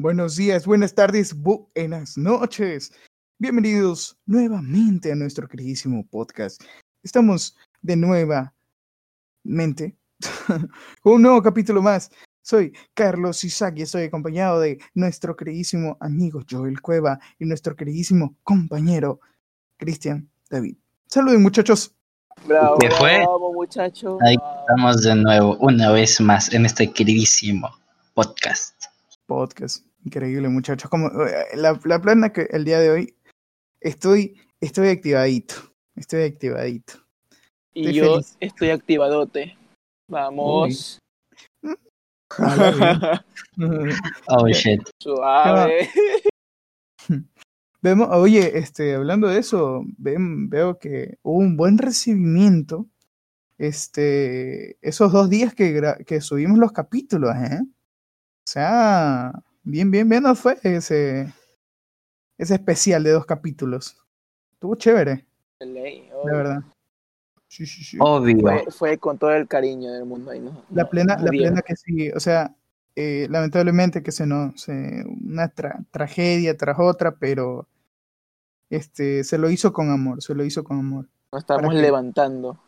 buenos días, buenas tardes, buenas noches. Bienvenidos nuevamente a nuestro queridísimo podcast. Estamos de nuevamente con un nuevo capítulo más. Soy Carlos Isaac y estoy acompañado de nuestro queridísimo amigo Joel Cueva y nuestro queridísimo compañero Cristian David. Saluden muchachos. Bravo, ¿Qué fue? bravo, muchacho. Ahí estamos de nuevo, una vez más, en este queridísimo podcast. Podcast. Increíble, muchachos. Como, eh, la, la plana que el día de hoy estoy, estoy activadito. Estoy activadito. Y estoy yo feliz. estoy activadote. Vamos. Oh shit. Suave. Vemos, oye, este, hablando de eso, ven- veo que hubo un buen recibimiento. Este, esos dos días que, que subimos los capítulos, ¿eh? O sea, bien, bien, bien nos fue ese, ese especial de dos capítulos. Estuvo chévere, Ley, la verdad. Sí, sí, sí. Obvio. Fue, fue con todo el cariño del mundo. Ahí no, La plena, no la plena que sí, o sea, eh, lamentablemente que se no, se, una tra- tragedia tras otra, pero este, se lo hizo con amor, se lo hizo con amor. Nos estamos levantando.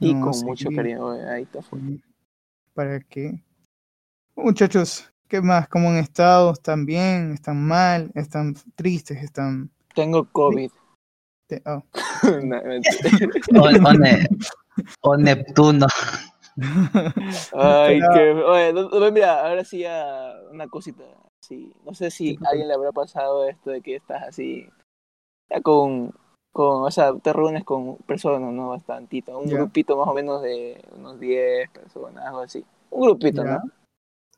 Y No, con sí, mucho cariño. Ahí está. ¿Para qué? Muchachos, ¿qué más? ¿Cómo han estado? ¿Están bien? ¿Están mal? ¿Están tristes? ¿Están...? Tengo COVID. te- oh. No. O, o Ne- o Neptuno. Ay, qué. Oye, no- no, mira, ahora sí ya una cosita. Sí, no sé si ¿Qué a alguien le habrá pasado esto de que estás así, ya con, con, o sea, te reúnes con personas, ¿no? Bastantito, un Ya. grupito más o menos de unos 10 personas, algo así. Un grupito, Ya. ¿no?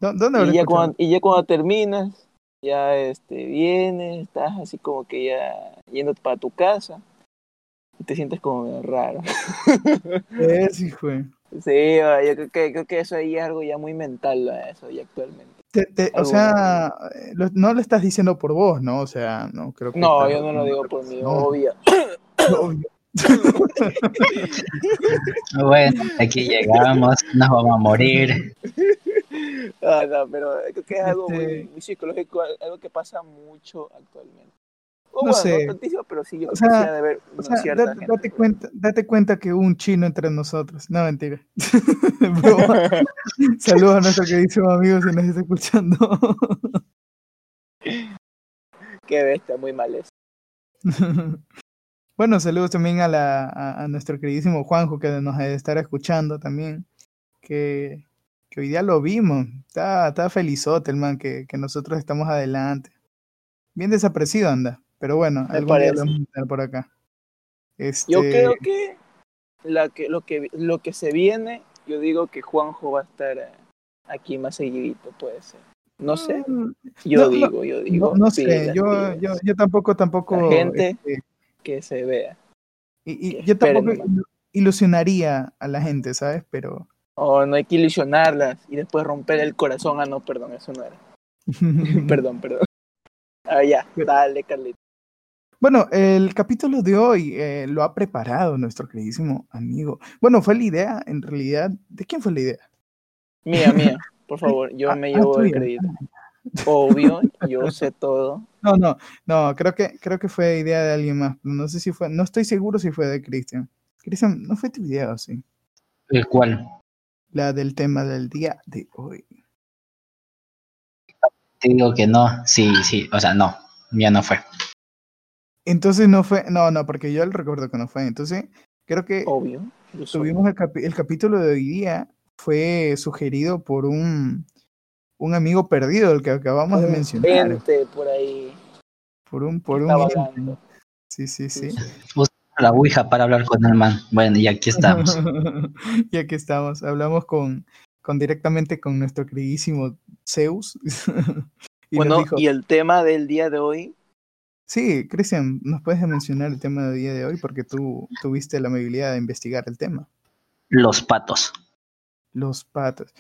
¿Dó- ¿Dónde habrá Y ya, cuando, y ya cuando terminas, ya este, vienes, estás así como que ya yendo para tu casa y te sientes como medio raro. Sí fue. Sí, yo creo que, creo que eso ahí es algo ya muy mental, eso ya actualmente. Te- te- o sea, lo- no lo estás diciendo por vos, ¿no? O sea, no creo que... No, yo no lo digo por mí, No, obvio. obvio. Bueno, aquí llegamos, nos vamos a morir. Ah, no, pero creo que es algo muy, Este- muy psicológico, algo que pasa mucho actualmente. O No bueno, sé. no pero sí, yo O sea, de haber O sea, cierta date, cuenta, date cuenta que hubo un chino entre nosotros. No, mentira. Saludos a nuestro queridísimo amigo si nos está escuchando. Qué bestia, muy mal eso. bueno, saludos también a, la, a, a nuestro queridísimo Juanjo que nos ha de estar escuchando también. Que, que hoy día lo vimos. Está, está felizote el man que, que nosotros estamos adelante. Bien desaparecido anda. Pero bueno, Me algún día lo parece. vamos a por acá. Este, Yo creo que, la que, lo que lo que se viene, yo digo que Juanjo va a estar eh, aquí más seguidito, puede ser. No sé, mm, yo No, digo, yo digo. No, no sé, pilas, yo, pilas, yo, yo tampoco, tampoco. La gente- este, Que se vea. y, y que yo tampoco ilusionaría a la gente, ¿sabes? Pero. Oh, no hay que ilusionarlas y después romper el corazón. Ah, no, perdón, eso no era. perdón, perdón. Ah, ya, dale, Carlito. bueno, el capítulo de hoy eh, lo ha preparado nuestro queridísimo amigo. Bueno, fue la idea, en realidad. ¿De quién fue la idea? Mía, mía, por favor, yo Ah, me ah, llevo el crédito. Obvio, yo sé todo. No, no, no, creo que, creo que fue idea de alguien más. No sé si fue, no estoy seguro si fue de Cristian. Cristian, no fue tu idea, ¿o sí? ¿El cual? La del tema del día de hoy. Te digo que no, sí, sí, o sea, no, ya no fue. Entonces no fue, no, no, porque yo el recuerdo que no fue. Entonces, creo que Obvio. tuvimos el, capi- el capítulo de hoy día, fue sugerido por un, un amigo perdido, el que acabamos de mencionar. por ahí. Por un, por está un. Sí, sí, sí. La Ouija para hablar con el man. Bueno, y aquí estamos. y aquí estamos. Hablamos con, con directamente con nuestro queridísimo Zeus. y bueno, dijo, y el tema del día de hoy, sí, Cristian, ¿nos puedes mencionar el tema del día de hoy? Porque tú tuviste la amabilidad de investigar el tema. Los patos. Los patos.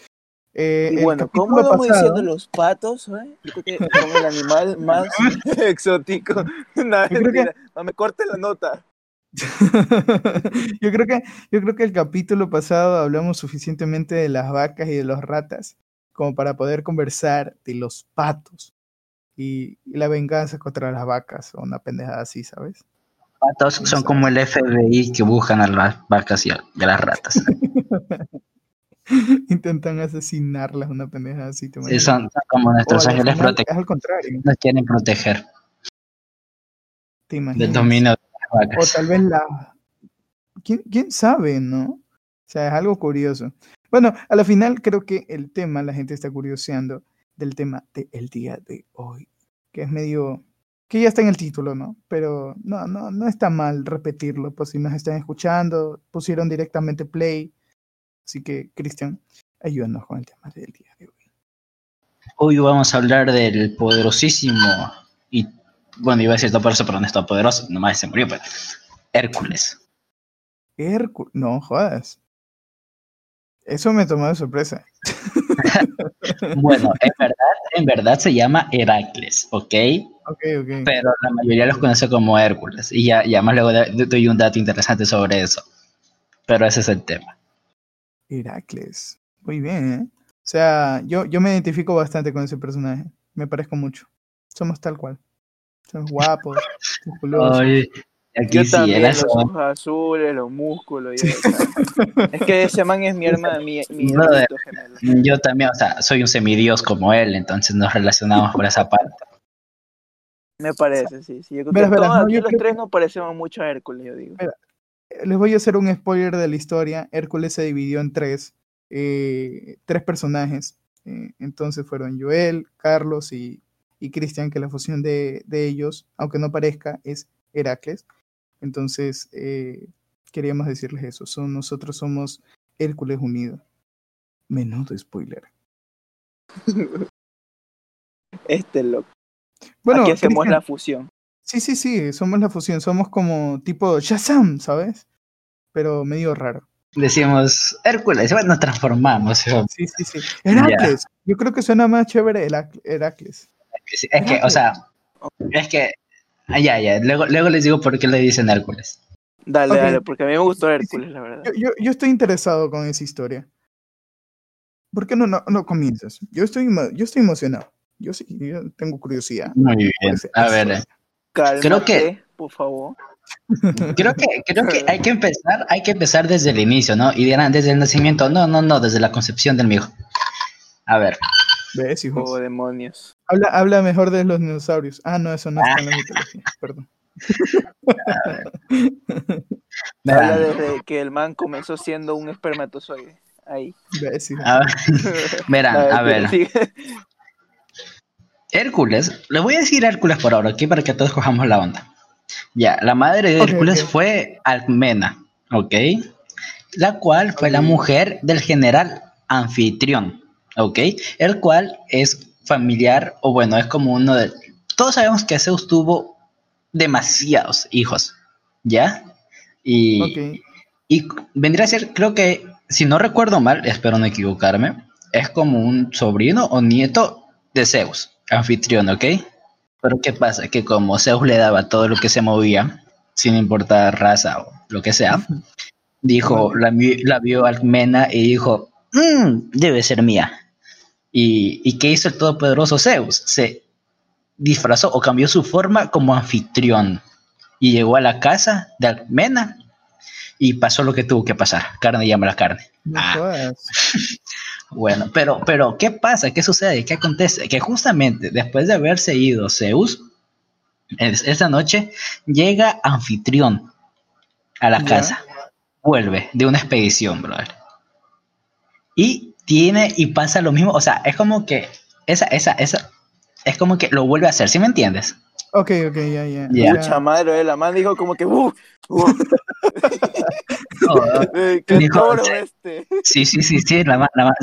Eh, y bueno, ¿cómo vamos pasado- diciendo los patos? eh? Yo creo que son el animal más exótico. No, que-. No me corte la nota. yo creo que yo creo que el capítulo pasado hablamos suficientemente de las vacas y de los ratas como para poder conversar de los patos. y, y la venganza contra las vacas o una pendejada así, ¿sabes? Patos son como el FBI que buscan a las vacas y a, y a las ratas. Intentan asesinarlas, una pendejada así. ¿te Sí, imaginas? son, son como nuestros ángeles protectores. Es al contrario, Nos quieren proteger ¿te del imaginas? dominio de las O tal vez la... ¿Quién, quién sabe, no? O sea, es algo curioso. Bueno, a la final creo que el tema, la gente está curioseando del tema del día de hoy, que es medio... que ya está en el título, ¿no? Pero no, no, no está mal repetirlo, pues si nos están escuchando, pusieron directamente play. Así que, Cristian, ayúdanos con el tema del día de hoy. Hoy vamos a hablar del poderosísimo bueno, iba a decir todopoderoso, pero no es todopoderoso, nomás se murió, pero Hércules. Hércules, no jodas. Eso me tomó de sorpresa. Bueno, en verdad, en verdad se llama Heracles, ¿ok? Ok, ok. Pero la mayoría los conoce como Hércules. Y ya, ya más luego doy un dato interesante sobre eso. Pero ese es el tema. Heracles. Muy bien, ¿eh? O sea, yo, yo me identifico bastante con ese personaje. Me parezco mucho. Somos tal cual. Somos guapos, musculosos. Ay, aquí Yo sí, también, los ojos azules, los músculos. y eso. es que ese man es mi hermano, mi, mi No, gemelo. Yo también, o sea, soy un semidios como él, entonces nos relacionamos por esa parte. Me parece, sí. sí. Yo creo Verás, que verás, todos no, aquí yo los creo tres nos parecemos mucho a Hércules, yo digo. Les voy a hacer un spoiler de la historia. Hércules se dividió en tres, eh, tres personajes. Eh, entonces fueron Joel, Carlos y, y Cristian, que la fusión de, de ellos, aunque no parezca, es Heracles. Entonces, eh, queríamos decirles eso. Son, nosotros somos Hércules unido. Menudo spoiler. Este es loco. Bueno, aquí hacemos la fusión. sí, sí, sí, somos la fusión. Somos como tipo Shazam, ¿sabes? Pero medio raro. Decimos Hércules, bueno, nos transformamos. Sí, sí, sí. Heracles. Yo creo que suena más chévere Herac- Heracles. Es que, o sea, es que, ah, ya, ya, luego, luego les digo por qué le dicen Hércules. Dale, Ok. dale, porque a mí me gustó. Hércules, la verdad. Yo, yo, yo estoy interesado con esa historia. ¿Por qué no, no, no comienzas? Yo estoy, yo estoy emocionado. Yo sí, yo tengo curiosidad. Muy bien. A ver. Cálmate, creo que- por favor. creo que, creo que hay que empezar, hay que empezar desde el inicio, ¿no? Y dirán desde el nacimiento, no, no, no, desde la concepción del mijo. A ver, ¿Ves, hijos? Oh, demonios. Habla, habla mejor de los dinosaurios. Ah, no, eso no está en la mitología. Perdón. Habla desde que el man comenzó siendo un espermatozoide. Ahí. A ver, verán, Dale, a ver. Hércules, le voy a decir Hércules por ahora, aquí para que todos cojamos la onda. Ya, la madre de Hércules fue Alcmena, ¿ok? La cual fue la mujer del general anfitrión, ¿ok? El cual es familiar, o bueno, es como uno de... Todos sabemos que Zeus tuvo demasiados hijos, ¿ya? Y, y vendría a ser, creo que, si no recuerdo mal, espero no equivocarme, es como un sobrino o nieto de Zeus, anfitrión, ¿ok? Pero ¿qué pasa? Que como Zeus le daba todo lo que se movía, sin importar raza o lo que sea, dijo, la, la vio Alcmena y dijo, "Mm, debe ser mía. ¿Y, ¿Y qué hizo el todopoderoso Zeus? Se disfrazó o cambió su forma como anfitrión y llegó a la casa de Alcmena y pasó lo que tuvo que pasar. Carne llama la carne. Ah. Bueno, pero, pero, ¿qué pasa? ¿Qué sucede? ¿Qué acontece? Que justamente después de haberse ido Zeus, es- esa noche llega Anfitrión a la casa. Vuelve de una expedición, brother. Y tiene y pasa lo mismo. O sea, es como que esa, esa, esa, es como que lo vuelve a hacer, ¿sí me entiendes? Ok, ok, ya, ya. Ya. Mucha madre, la man dijo como que, uh, uh, eh, qué Dijo, toro sí. este. Sí, sí, sí, sí. La ma, la ma-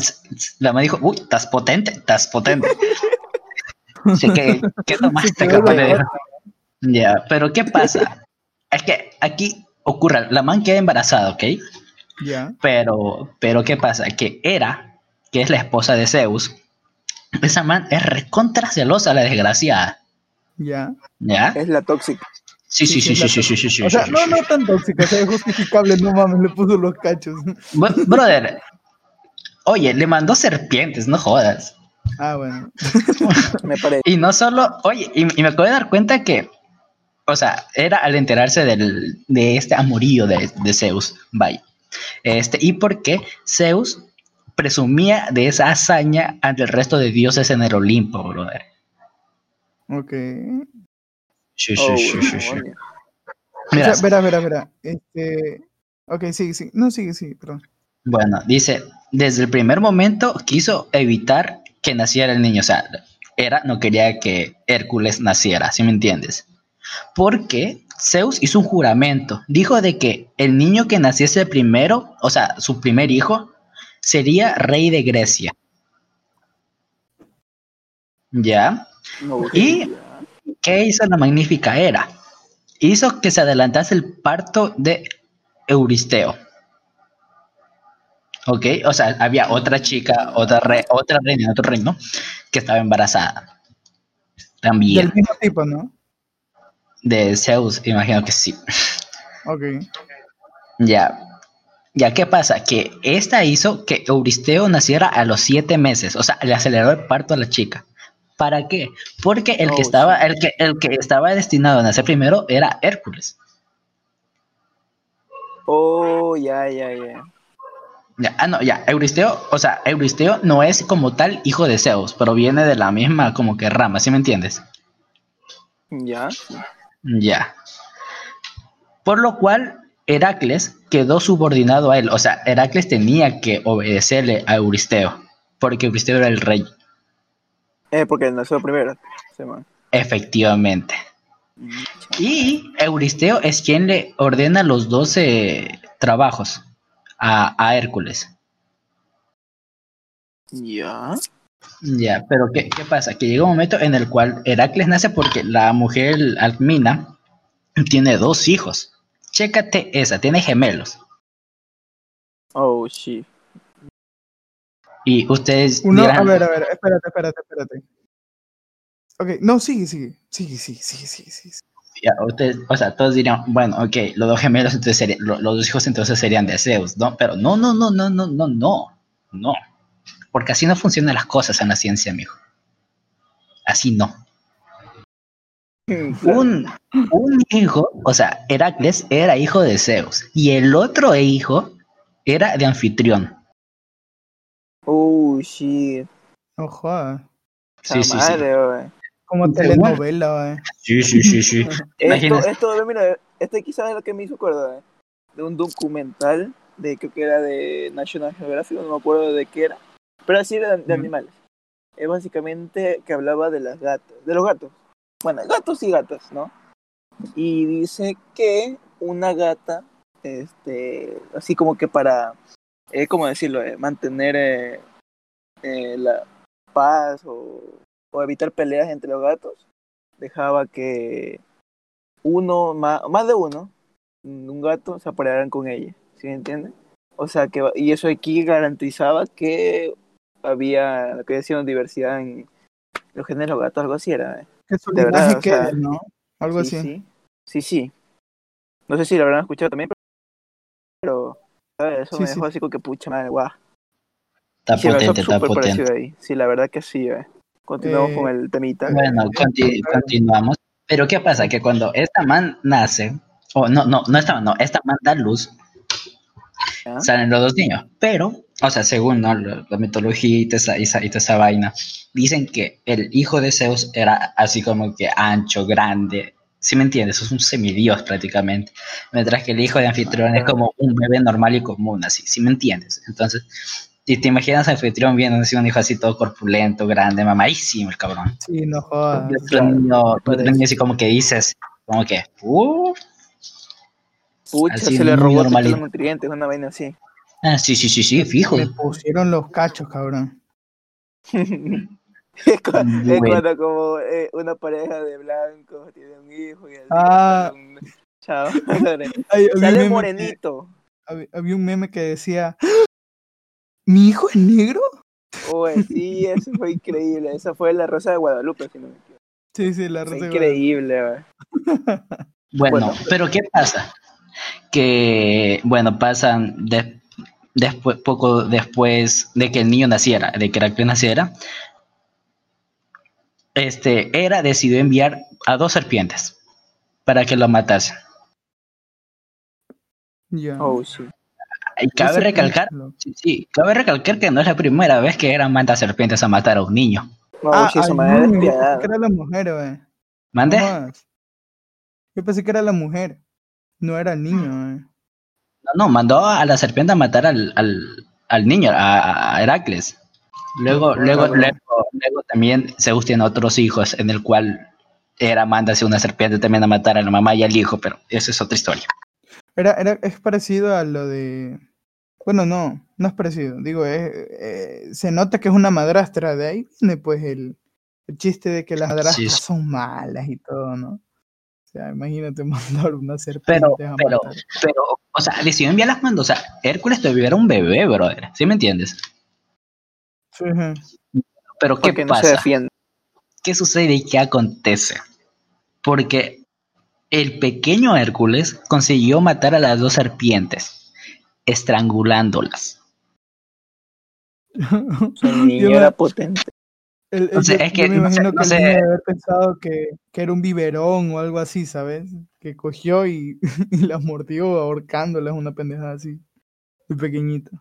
la ma dijo, uy, estás potente, estás potente. Sí, ¿qué, ¿Qué tomaste. Ya, pero ¿qué pasa? Es que aquí ocurre, la man queda embarazada, ¿ok? Ya. Pero, pero ¿qué pasa? Que Hera, que es la esposa de Zeus, esa man es recontra celosa, la desgraciada. Ya. ¿Ya? Es la tóxica. Sí, sí, sí, sí, sí, sí, sí, sí. O sea, no, no tan tóxica, es justificable, no mames, le puso los cachos. Brother, oye, le mandó serpientes, no jodas. Ah, bueno. me parece. Y no solo, oye, y, me acabo de dar cuenta que, o sea, era al enterarse del, de este amorío de, de Zeus, vaya. Este, y porque Zeus presumía de esa hazaña ante el resto de dioses en el Olimpo, brother. Ok. Sí, sí, Oh, sí, sí, sí. Mira, sea, verá, verá, verá. Este. Ok, sigue, sigue. No, sigue, sigue, perdón. Bueno, dice, desde el primer momento quiso evitar que naciera el niño, o sea, era, no quería que Hércules naciera, ¿sí me entiendes? Porque Zeus hizo un juramento, dijo de que el niño que naciese primero, o sea, su primer hijo, sería rey de Grecia. ¿Ya? No, Y-. ¿Qué hizo la magnífica era? Hizo que se adelantase el parto de Euristeo. ¿Ok? O sea, había otra chica, otra, re- otra reina otro reino que estaba embarazada. También. Del mismo tipo, ¿no? De Zeus, imagino que sí. Ok. Ya. Ya, ¿qué pasa? Que esta hizo que Euristeo naciera a los siete meses. O sea, le aceleró el parto a la chica. ¿Para qué? Porque el que Oh, estaba, el que, el que estaba destinado a nacer primero era Hércules. Oh, ya, ya, ya. Ya, ah, no, ya, Euristeo, o sea, Euristeo no es como tal hijo de Zeus, pero viene de la misma como que rama, ¿sí me entiendes? Ya. Ya. Por lo cual, Heracles quedó subordinado a él, o sea, Heracles tenía que obedecerle a Euristeo, porque Euristeo era el rey, Eh, porque nació primero. Man. efectivamente. Y Euristeo es quien le ordena los 12 trabajos a, a Hércules. Ya. Ya, pero ¿qué, qué pasa? Que llega un momento en el cual Heracles nace porque la mujer Alcmina tiene dos hijos. Chécate esa, tiene gemelos. Oh, shit. Y ustedes Uno, dirán, a ver, a ver, espérate, espérate, espérate. Ok, no, sigue, sigue. Sigue, sigue, sigue, sigue, sigue. ya, ustedes- o sea, todos dirían, bueno, ok, los dos gemelos entonces serían, lo- los dos hijos entonces serían de Zeus, ¿no? Pero no, no, no, no, no, no, no, no. Porque así no funcionan las cosas en la ciencia, amigo. Así no. Un, un hijo, o sea, Heracles era hijo de Zeus y el otro hijo era de Anfitrión. Oh, shit. Jodas. Sí, sí, sí. wey. Como telenovela, eh. Sí, sí, sí, sí. Esto, esto, mira, este quizás es lo que me hizo acordar, ¿eh? de un documental de creo que era de National Geographic, no me acuerdo de qué era, pero así era de, de animales. Es básicamente que hablaba de las gatas, de los gatos. Bueno, gatos y gatas, ¿no? Y dice que una gata, este, así como que para, eh, ¿cómo decirlo? Eh, mantener eh, eh, la paz o, o evitar peleas entre los gatos, dejaba que uno, más, más de uno, un gato, se aparearan con ella, ¿sí me entiende? O sea, que, y eso aquí garantizaba que había, lo que decían, diversidad en los géneros gatos, algo así era. ¿eh? Que su De verdad, o sea, quede, ¿no? Algo sí, así. Sí, sí, sí. No sé si lo habrán escuchado también, pero, ¿sabes? Eso Sí, me sí. dejó así como que pucha madre, guau. Está Sí, potente, está potente. ahí. Sí, la verdad que sí, eh. Continuamos Eh, con el temita. Bueno, conti- continuamos. Pero ¿qué pasa? Que cuando esta man nace, o no, no, no esta man, no, esta man da luz, ¿ya? salen los dos niños. Pero, o sea, según ¿no? la, la mitología y toda esa, y esa- y toda esa vaina, dicen que el hijo de Zeus era así como que ancho, grande. ¿Sí me entiendes? Es un semidios prácticamente. Mientras que el hijo de Anfitrión es como un bebé normal y común, así. ¿Sí me entiendes? Entonces, si te imaginas a Anfitrión viendo así un hijo así todo corpulento, grande, mamadísimo el cabrón. Sí, no jodas. Y otro niño, otro niño así como que dices, como que, uh, Pucha, así se le robó todos los nutrientes, una vaina así. ah, sí, sí, sí, sí, fijo. Le pusieron los cachos, cabrón. es cuando como eh, una pareja de blancos tiene un hijo y el Ah. un- Chao. Ay, había, un Sale que, morenito. había- había un meme que decía: ¿Mi hijo es negro? Oye, sí, eso fue increíble. Esa fue la Rosa de Guadalupe, si no me equivoco. Sí, sí, la Fue rosa de increíble, wey. Bueno, Bueno. pero ¿qué pasa? Que, bueno, pasan de- después, poco después de que el niño naciera, de que Heracles naciera, este, Hera decidió enviar a dos serpientes para que lo matasen. Ya. Oh, sí. Y cabe recalcar, sí, sí, cabe recalcar que no es la primera vez que Hera manda serpientes a matar a un niño. No, Ah, sí, su ay, madre no, es yo pensé despiadada. que era la mujer. ¿Mande? Yo pensé que era la mujer, no era el niño, güey. No, no, mandó a la serpiente a matar al, al, al niño, a, a Heracles. Luego, luego, luego, luego también Zeus tiene otros hijos en el cual Hera manda una serpiente también a matar a la mamá y al hijo, pero esa es otra historia. Era, era, es parecido a lo de. Bueno, no, no es parecido. Digo, es, eh, se nota que es una madrastra. De ahí viene, pues, el, el chiste de que las madrastras Sí. son malas y todo, ¿no? Sea, imagínate mandar una serpiente Pero, a pero, matar. pero, o sea, decidió enviar las manos. O sea, Hércules todavía era un bebé, brother. ¿Sí me entiendes? Sí. Pero ¿qué Porque no se pasa? defiende. ¿Qué sucede y qué acontece? Porque el pequeño Hércules consiguió matar a las dos serpientes, estrangulándolas. El niño Yo me- era potente. El- el- O sea, yo- es que yo me no sé- imagino no que el sé. debe haber pensado que, que era un biberón o algo así, ¿sabes? Que cogió y, y las mordió ahorcándolas, una pendejada así. Muy pequeñito.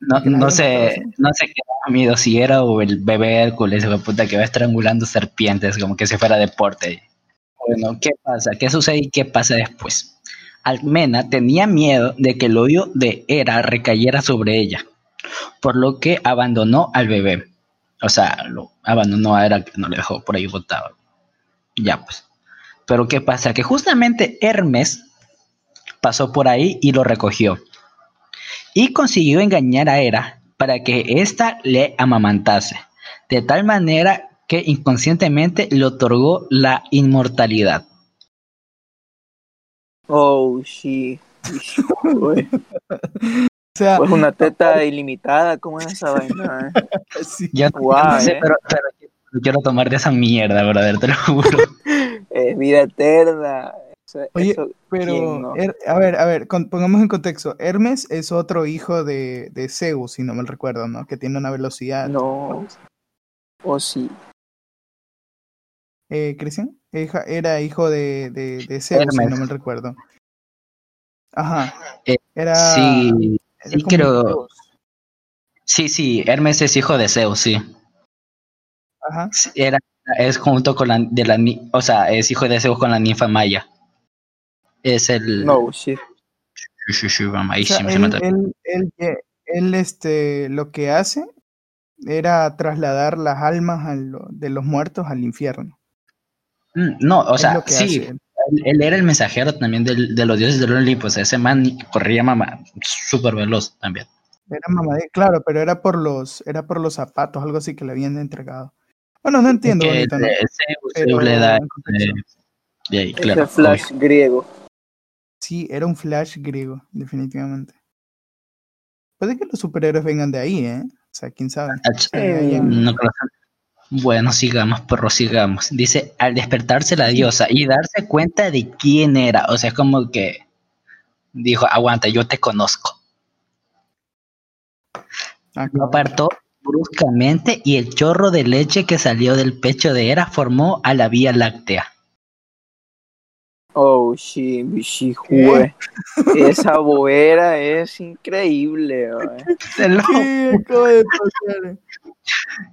No, no sé, no sé qué miedo si era o el bebé Hércules, de puta, que va estrangulando serpientes como que si fuera deporte. Bueno, ¿qué pasa? ¿Qué sucede y qué pasa después? Almena tenía miedo de que el odio de Hera recayera sobre ella, por lo que abandonó al bebé. O sea, lo abandonó a Hera, que no le dejó por ahí botado. Ya pues. Pero ¿qué pasa? Que justamente Hermes pasó por ahí y lo recogió y consiguió engañar a Hera para que ésta le amamantase, de tal manera que inconscientemente le otorgó la inmortalidad. Oh, sí. O sea, Pues una teta ilimitada, ¿cómo es esa vaina? eh? sí. Yo no- Guau, no sé, eh. pero, pero quiero tomar de esa mierda, brother, te lo juro. Es vida eterna. Eso- Oye, eso- Pero, ¿quién no? Her- a ver, a ver, con- pongamos en contexto. Hermes es otro hijo de, de Zeus, si no me recuerdo, ¿no? Que tiene una velocidad. No. O sí. Eh, ¿Cristian? Era hijo de, de, de Zeus, si no me recuerdo. Ajá. Eh, Era. Sí, creo- sí, sí, Hermes es hijo de Zeus, sí. Ajá. Era, es junto con la, de la, o sea, es hijo de Zeus con la ninfa Maya. Es el... No, shit. Sí, sí, sí, O sea, mamadísimo, se él, él, él, él, este, lo que hace era trasladar las almas lo- de los muertos al infierno. Mm, No, o Es sea, lo que sí, hace él. era el mensajero también del- de los dioses del Olimpo. O sea, ese man corría mamá súper veloz también. Era mamadí- claro, pero era por los, era por los zapatos, algo así que le habían entregado. Bueno, no entiendo, Que bonito, ¿no? Zeus, Pero le da. eh, ahí, Ese claro, flash griego. Sí, era un flash griego, definitivamente. Puede que los superhéroes vengan de ahí, ¿eh? O sea, quién sabe. hayan- no creo Bueno, sigamos, perro, sigamos. Dice, al despertarse la diosa y darse cuenta de quién era. O sea, es como que dijo, aguanta, yo te conozco. Ah, Lo apartó bruscamente y el chorro de leche que salió del pecho de Hera formó a la Vía Láctea. Oh, sí, sí, jue. Esa boera es increíble. güey. Te lo- ¿Qué acaba de pasar?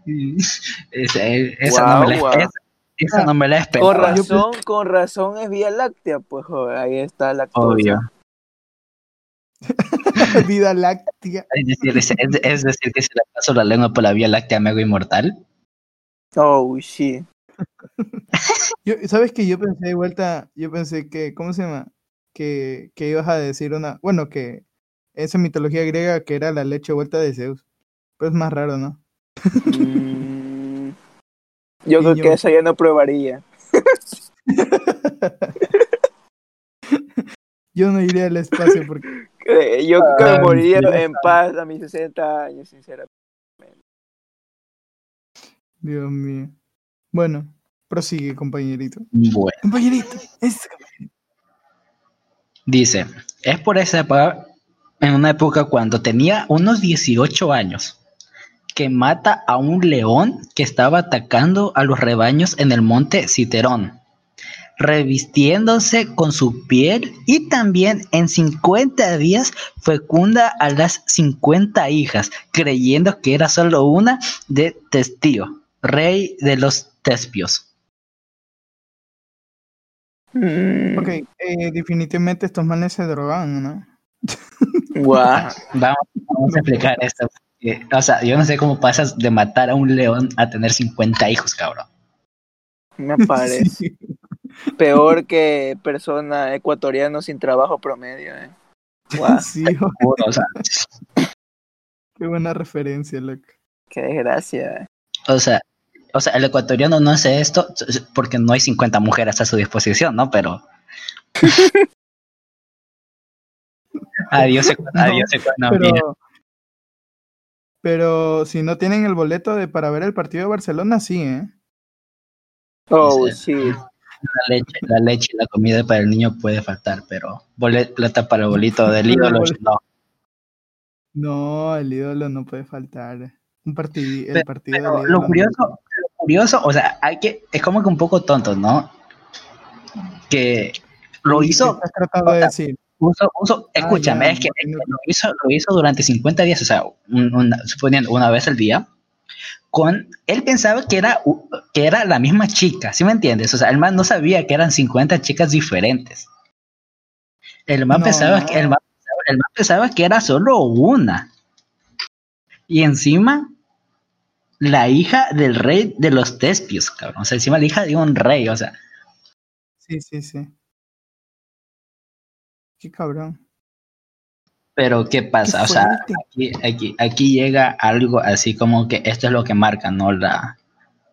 Esa, esa no me la, guau. esa- esa no me la Con razón, con razón es Vía Láctea, pues joder, ahí está la cosa. Obvio. Vida láctea. Es decir, es, es- es decir, que si le paso la lengua por la Vía Láctea me hago inmortal. Oh, sí. Yo, ¿Sabes que Yo pensé de vuelta, yo pensé que, ¿cómo se llama? Que, que ibas a decir una, bueno, que esa mitología griega que era la leche vuelta de Zeus. Pero es más raro, ¿no? Mm, yo Y creo yo- que esa ya no probaría. Yo no iría al espacio porque Yo creo que me Ay, moriría en paz a mis 60 años, sinceramente. Dios mío. Bueno, prosigue, compañerito. Bueno, Compañerito, es dice, es por esa época, en una época cuando tenía unos 18 años, que mata a un león que estaba atacando a los rebaños en el monte Citerón, revistiéndose con su piel y también en 50 días fecunda a las 50 hijas, creyendo que era solo una de Testío, rey de los Tespios. Mm, Ok, eh, definitivamente estos manes se drogan, ¿no? guau. Vamos, vamos a explicar esto. o sea, yo no sé cómo pasas de matar a un león a tener 50 hijos, cabrón. Me parece. Sí. Peor que persona ecuatoriano sin trabajo promedio, eh. Guau, Sí, o sea, qué buena referencia, loco. qué desgracia. eh. O sea, o sea, el ecuatoriano no hace esto porque no hay 50 mujeres a su disposición, ¿no? Pero. adiós, No, adiós economía. Pero, pero si no tienen el boleto de para ver el partido de Barcelona, sí, ¿eh? Oh, sí. La leche, la leche y la comida para el niño puede faltar, pero bolet, plata para el bolito del ídolo, no. No, el ídolo no puede faltar. Un partido, el Pero- partido Pero del ídolo lo curioso, curioso, o sea, hay que, es como que un poco tonto, ¿no? Que lo ¿Qué hizo, estás tratando de decir? uso, uso, escúchame, ya, es, que, no lo, hizo, lo hizo durante 50 días, o sea, un- una- suponiendo una vez al día, con, él pensaba que era, que era la misma chica, ¿sí me entiendes? O sea, el man no sabía que eran 50 chicas diferentes. El man, pensaba, que, el, man, el man pensaba que era solo una. Y encima, la hija del rey de los Tespios, cabrón. O sea, encima la hija de un rey, o sea, Sí, sí, sí. Qué cabrón. pero ¿qué pasa? Qué o sea, aquí, aquí llega algo así como que esto es lo que marca, ¿no? La,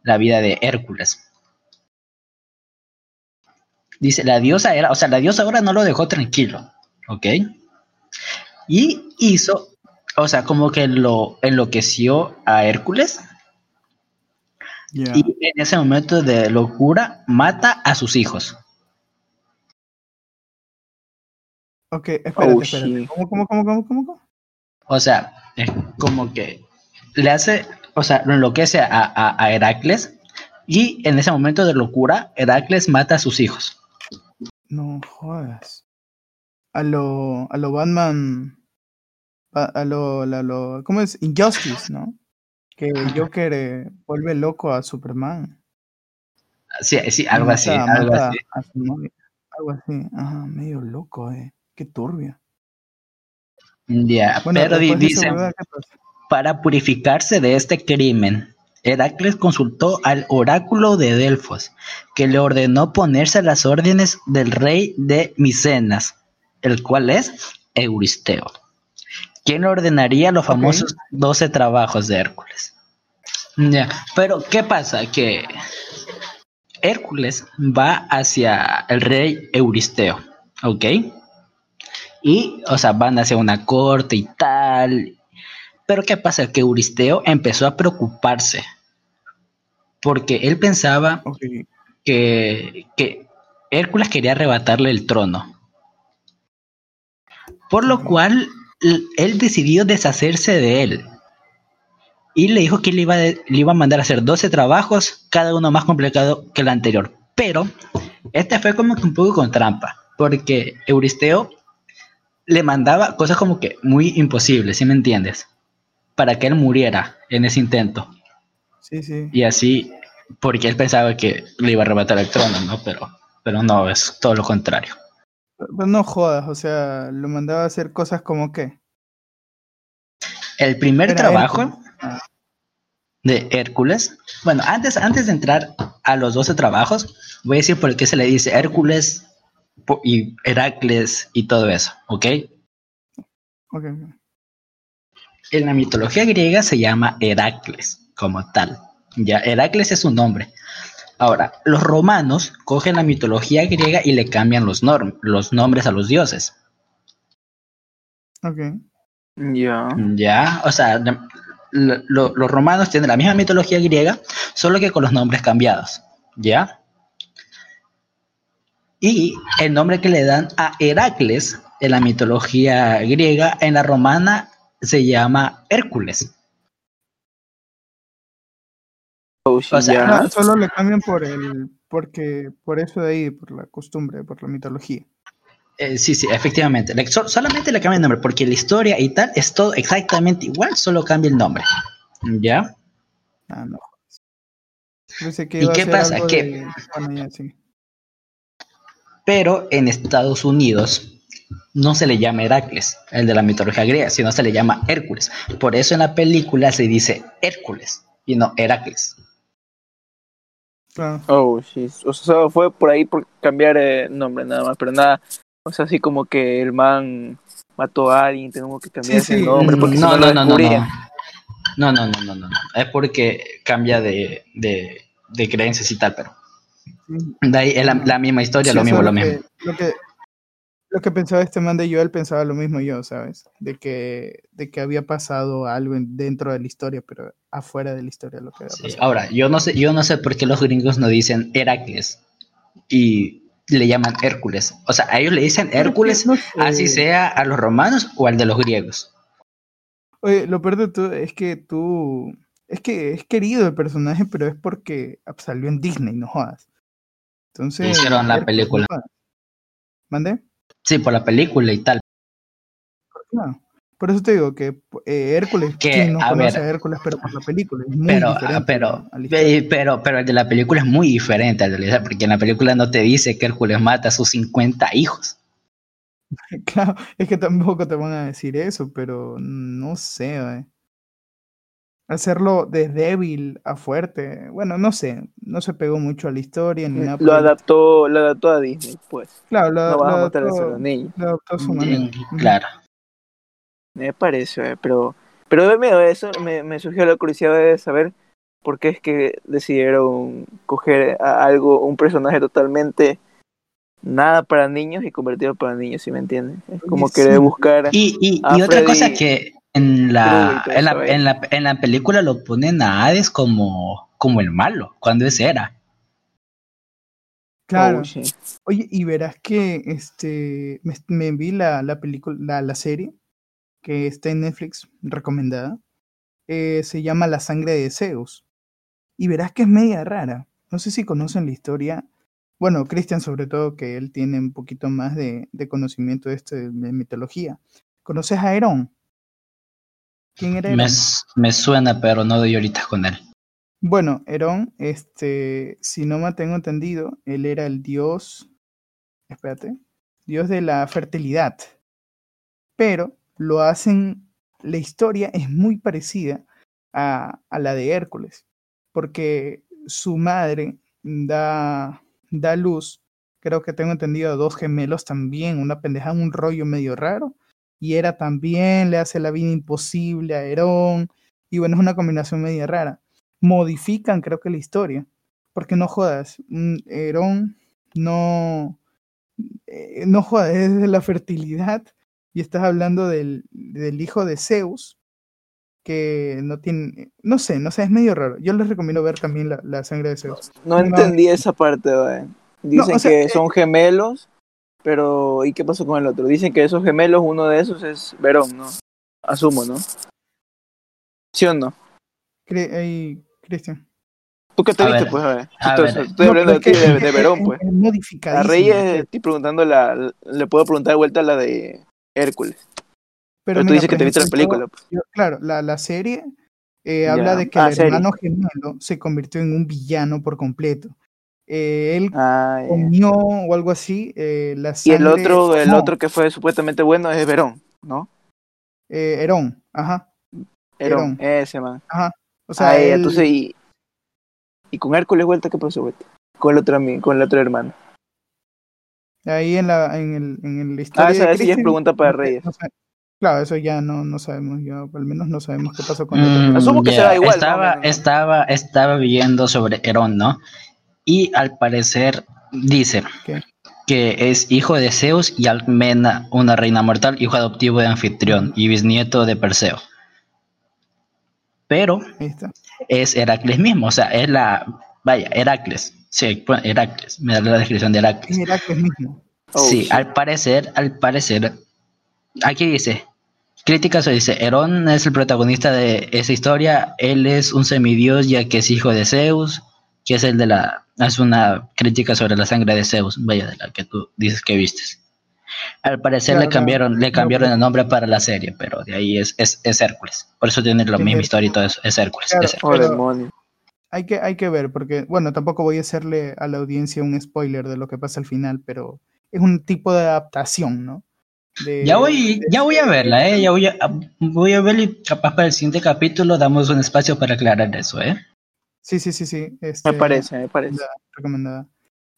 la vida de Hércules. Dice, la diosa era, o sea, la diosa ahora no lo dejó tranquilo, ¿ok? Y hizo, o sea, como que lo enloqueció a Hércules Y en ese momento de locura mata a sus hijos. Ok, espérate, Oh, espérate. ¿Cómo, cómo, cómo, cómo, cómo? cómo? O sea, es como que le hace, o sea, lo enloquece a, a, a Heracles y en ese momento de locura, Heracles mata a sus hijos. No jodas. A lo, a lo Batman. A, a lo, a lo, ¿cómo es? Injustice, ¿no? Que Joker eh, vuelve loco a Superman. Sí, sí, algo así, algo así. a su novia. Algo así. Ajá, medio loco, eh. Qué turbio. Ya, Bueno, pero dicen, para purificarse de este crimen, Heracles consultó al oráculo de Delfos, que le ordenó ponerse a las órdenes del rey de Micenas, el cual es Euristeo, quien le ordenaría los famosos 12 trabajos de Hércules. Ya, pero ¿qué pasa? Que Hércules va hacia el rey Euristeo, ¿ok? Y, o sea, van hacia una corte y tal. Pero ¿qué pasa? Que Euristeo empezó a preocuparse. Porque él pensaba que, que Hércules quería arrebatarle el trono. Por lo cual, él decidió deshacerse de él. Y le dijo que le iba, a de- le iba a mandar a hacer 12 trabajos, cada uno más complicado que el anterior. Pero este fue como que un poco con trampa. Porque Euristeo le mandaba cosas como que muy imposibles, ¿sí me entiendes? Para que él muriera en ese intento. Sí, sí. Y así, porque él pensaba que le iba a arrebatar el trono, ¿no? Pero, pero no, es todo lo contrario. Pues no jodas, o sea, lo mandaba a hacer cosas como que. El primer Era trabajo Hércules. Ah. de Hércules, bueno, antes, antes de entrar a los 12 trabajos, voy a decir por qué se le dice Hércules y Heracles y todo eso, ¿ok? Ok, ok. En la mitología griega se llama Heracles como tal. Ya, Heracles es su nombre. Ahora, los romanos cogen la mitología griega y le cambian los, norm- los nombres a los dioses. Ok. Ya. Ya, o sea, la- lo- lo- los romanos tienen la misma mitología griega, solo que con los nombres cambiados. ¿Ya? Y el nombre que le dan a Heracles en la mitología griega, en la romana se llama Hércules. O sea, ya. No, solo le cambian por el, porque, por eso de ahí, por la costumbre, por la mitología. Eh, sí, sí, efectivamente. Le- so- solamente le cambia el nombre, porque la historia y tal es todo exactamente igual, solo cambia el nombre. ¿Ya? Ah, no. Pensé que ¿Y qué ser pasa? algo Que- de- Bueno, ya, sí. Pero en Estados Unidos no se le llama Heracles, el de la mitología griega, sino se le llama Hércules. Por eso en la película se dice Hércules y no Heracles. Claro. Oh, sí. O sea, fue por ahí por cambiar el nombre nada más, pero nada. O sea, así como que el man mató a alguien, tengo que cambiar Sí, ese sí. nombre porque si no, no, no, no, no, no. No, no, no, no, no, no. Es porque cambia de, de, de creencias y tal, pero de ahí es la, la misma historia, Sí, lo mismo, lo que- mismo. Lo que, lo que pensaba este man de Joel pensaba lo mismo yo, ¿sabes? De que, de que había pasado algo en- dentro de la historia, pero afuera de la historia lo que había Sí, pasado. Ahora, yo no sé, yo no sé por qué los gringos no dicen Heracles y le llaman Hércules. O sea, a ellos le dicen Hércules, No sé. así sea a los romanos o al de los griegos. Oye, lo peor de todo es que tú. Es que es querido el personaje, pero es porque salió en Disney, no jodas. Entonces. Hicieron la película. ¿Mande? Sí, por la película y tal. Claro. Por eso te digo que eh, Hércules, Que, ¿quién no a conoce ver. a Hércules, pero por la película? Es muy Pero, diferente ah, pero, pero, pero el de la película es muy diferente de la porque en la película no te dice que Hércules mata a sus 50 hijos. Claro, es que tampoco te van a decir eso, pero no sé, eh. Hacerlo de débil a fuerte, bueno, no sé, no se pegó mucho a la historia ni nada. Lo adaptó, lo adaptó a Disney, pues. Claro, lo, No lo vas a matar a adaptó- niños. lo adaptó a su manera. Claro. Me parece, eh, pero, pero mira, eso me, me surgió la curiosidad de saber por qué es que decidieron coger a algo, un personaje totalmente nada para niños y convertirlo para niños, si me entiendes? Es como Oye, querer sí. buscar Y, y, a y otra Freddy cosa que en la, en, la, en, la, en la película lo ponen a Hades como, como el malo, cuando ese era. Claro. Oh. Oye, y verás que este me, me vi la, la película, la, la serie que está en Netflix, recomendada. eh, se llama La sangre de Zeus. Y verás que es media rara. No sé si conocen la historia. Bueno, Cristian, sobre todo, que él tiene un poquito más de, de conocimiento de esto de, de mitología. ¿Conoces a Herón? ¿Quién era Me, Herón? s- me suena, pero no doy ahorita con él. Bueno, Herón, este, si no me tengo entendido, él era el dios, espérate, dios de la fertilidad. Pero lo hacen, la historia es muy parecida a, a la de Hércules, porque su madre da, da luz, creo que tengo entendido, a dos gemelos también, una pendeja, un rollo medio raro, y era también, le hace la vida imposible a Herón, y bueno, es una combinación media rara modifican creo que la historia. Porque no jodas, un Herón no, eh, no jodas, es de la fertilidad y estás hablando del, del hijo de Zeus que no tiene, no sé, no sé, es medio raro. Yo les recomiendo ver también la, la sangre de Zeus. No entendí esa parte, güey. Dicen o sea, que eh, son gemelos, pero ¿y qué pasó con el otro? Dicen que esos gemelos, uno de esos es Verón, ¿no? Asumo, ¿no? ¿Sí o no? Cre- Cristian. ¿Tú qué te A viste, ver, pues? A ver. a Estoy- ver. estoy No, hablando de de, de Verón, es- pues. es A Reyes estoy preguntando la, le puedo preguntar de vuelta la de Hércules. Pero, tú mira, dices que te viste la película. pues. Yo- claro, la, la serie eh, habla de que Ah, el serie. hermano gemelo se convirtió en un villano por completo. Eh, él Ah, ya. comió o algo así eh, la Y el otro, el no, otro que fue supuestamente bueno es Verón, ¿no? eh, Herón, ajá. Herón, Herón. ese man. O sea, ah, ya, él- entonces, y, y con Hércules vuelta, ¿qué pasó, vuelta? Con el otro, con el otro hermano. ahí en la, en el, en la historia. Ah, de esa, esa ya es Christian, pregunta para Reyes. no sé. Claro, eso ya no, no sabemos, yo al menos no sabemos qué pasó con el otro. Mm, Asumo que ya, será igual, o Estaba, ¿no? estaba, estaba viendo sobre Herón, ¿no? Y al parecer dice ¿Qué? que es hijo de Zeus y Almena, una reina mortal, hijo adoptivo de Anfitrión y bisnieto de Perseo. Pero es Heracles mismo, o sea, es la. Vaya, Heracles. Sí, Heracles. Me da la descripción de Es Heracles. Heracles mismo. Oh, sí, shit. al parecer, al parecer. Aquí dice Crítica se dice, Herón es el protagonista de esa historia, él es un semidios ya que es hijo de Zeus, que es el de la... es una crítica sobre la sangre de Zeus, vaya, de la que tú dices que vistes. Al parecer Claro, le cambiaron, le cambiaron el nombre para la serie, pero de ahí es, es, es Hércules. Por eso tiene la misma historia y todo eso, es Hércules. Claro. es Hércules. Oh. Hay que, hay que ver, porque, bueno, tampoco voy a hacerle a la audiencia un spoiler de lo que pasa al final, pero es un tipo de adaptación, ¿no? De- Ya voy, de- ya voy a verla, ¿eh? Ya voy a, voy a ver y capaz para el siguiente capítulo damos un espacio para aclarar eso, ¿eh? Sí, sí, sí, sí. Me este, parece, me parece. recomendada.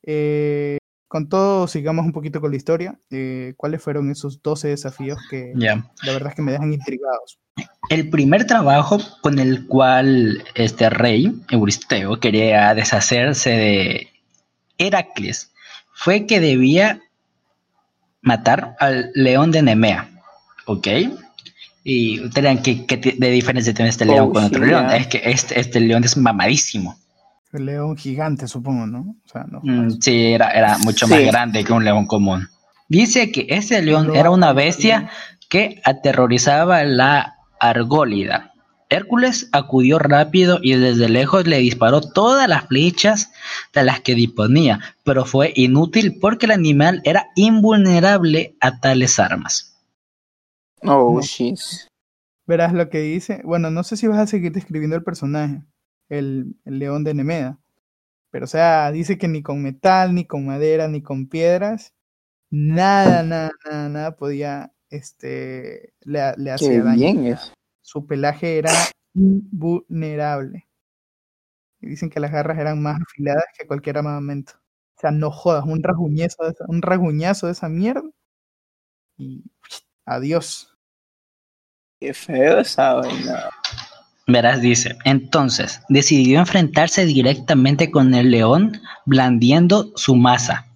Eh, con todo, sigamos un poquito con la historia. Eh, ¿Cuáles fueron esos 12 desafíos que Ya. la verdad es que me dejan intrigados? El primer trabajo con el cual este rey, Euristeo, quería deshacerse de Heracles fue que debía matar al león de Nemea, ¿ok? Y ¿qué, qué ti- de diferencia tiene este león Oh, con otro sí, león? ya. Es que este, este león es mamadísimo. El león gigante, supongo, ¿no? O sea, no. Mm, sí, era, era mucho más grande que un león común. Dice que ese león era una bestia que aterrorizaba la Argólida. Hércules acudió rápido y desde lejos le disparó todas las flechas de las que disponía, pero fue inútil porque el animal era invulnerable a tales armas. Oh, shit. Verás lo que dice. Bueno, no sé si vas a seguir describiendo el personaje, el, el león de Nemeda. Pero, o sea, dice que ni con metal, ni con madera, ni con piedras, nada, nada, nada, nada podía, este, le, le hacía daño. bien es. Su pelaje era invulnerable. Y dicen que las garras eran más afiladas que cualquier armamento. O sea, no jodas, un rasguñazo de esa, un rasguñazo de esa mierda. Y adiós. Qué feo esa vaina. Verás, dice, entonces decidió enfrentarse directamente con el león blandiendo su masa.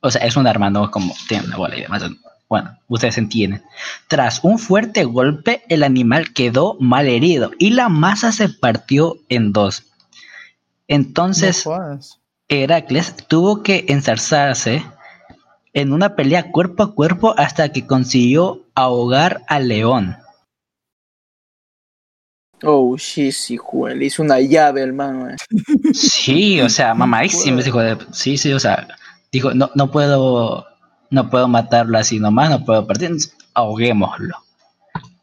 O sea, es un arma, no como tiene una bola y demás. Bueno, ustedes entienden. Tras un fuerte golpe, el animal quedó mal herido y la masa se partió en dos. Entonces, no. Heracles tuvo que enzarzarse en una pelea cuerpo a cuerpo hasta que consiguió ahogar al león. Oh, shit, sí, juega. Le hizo una llave, hermano. eh. Sí, o sea, mamadísimo hijo de... Sí, sí, o sea, dijo, no, no puedo, no puedo matarlo así nomás, no puedo partir, ahoguémoslo.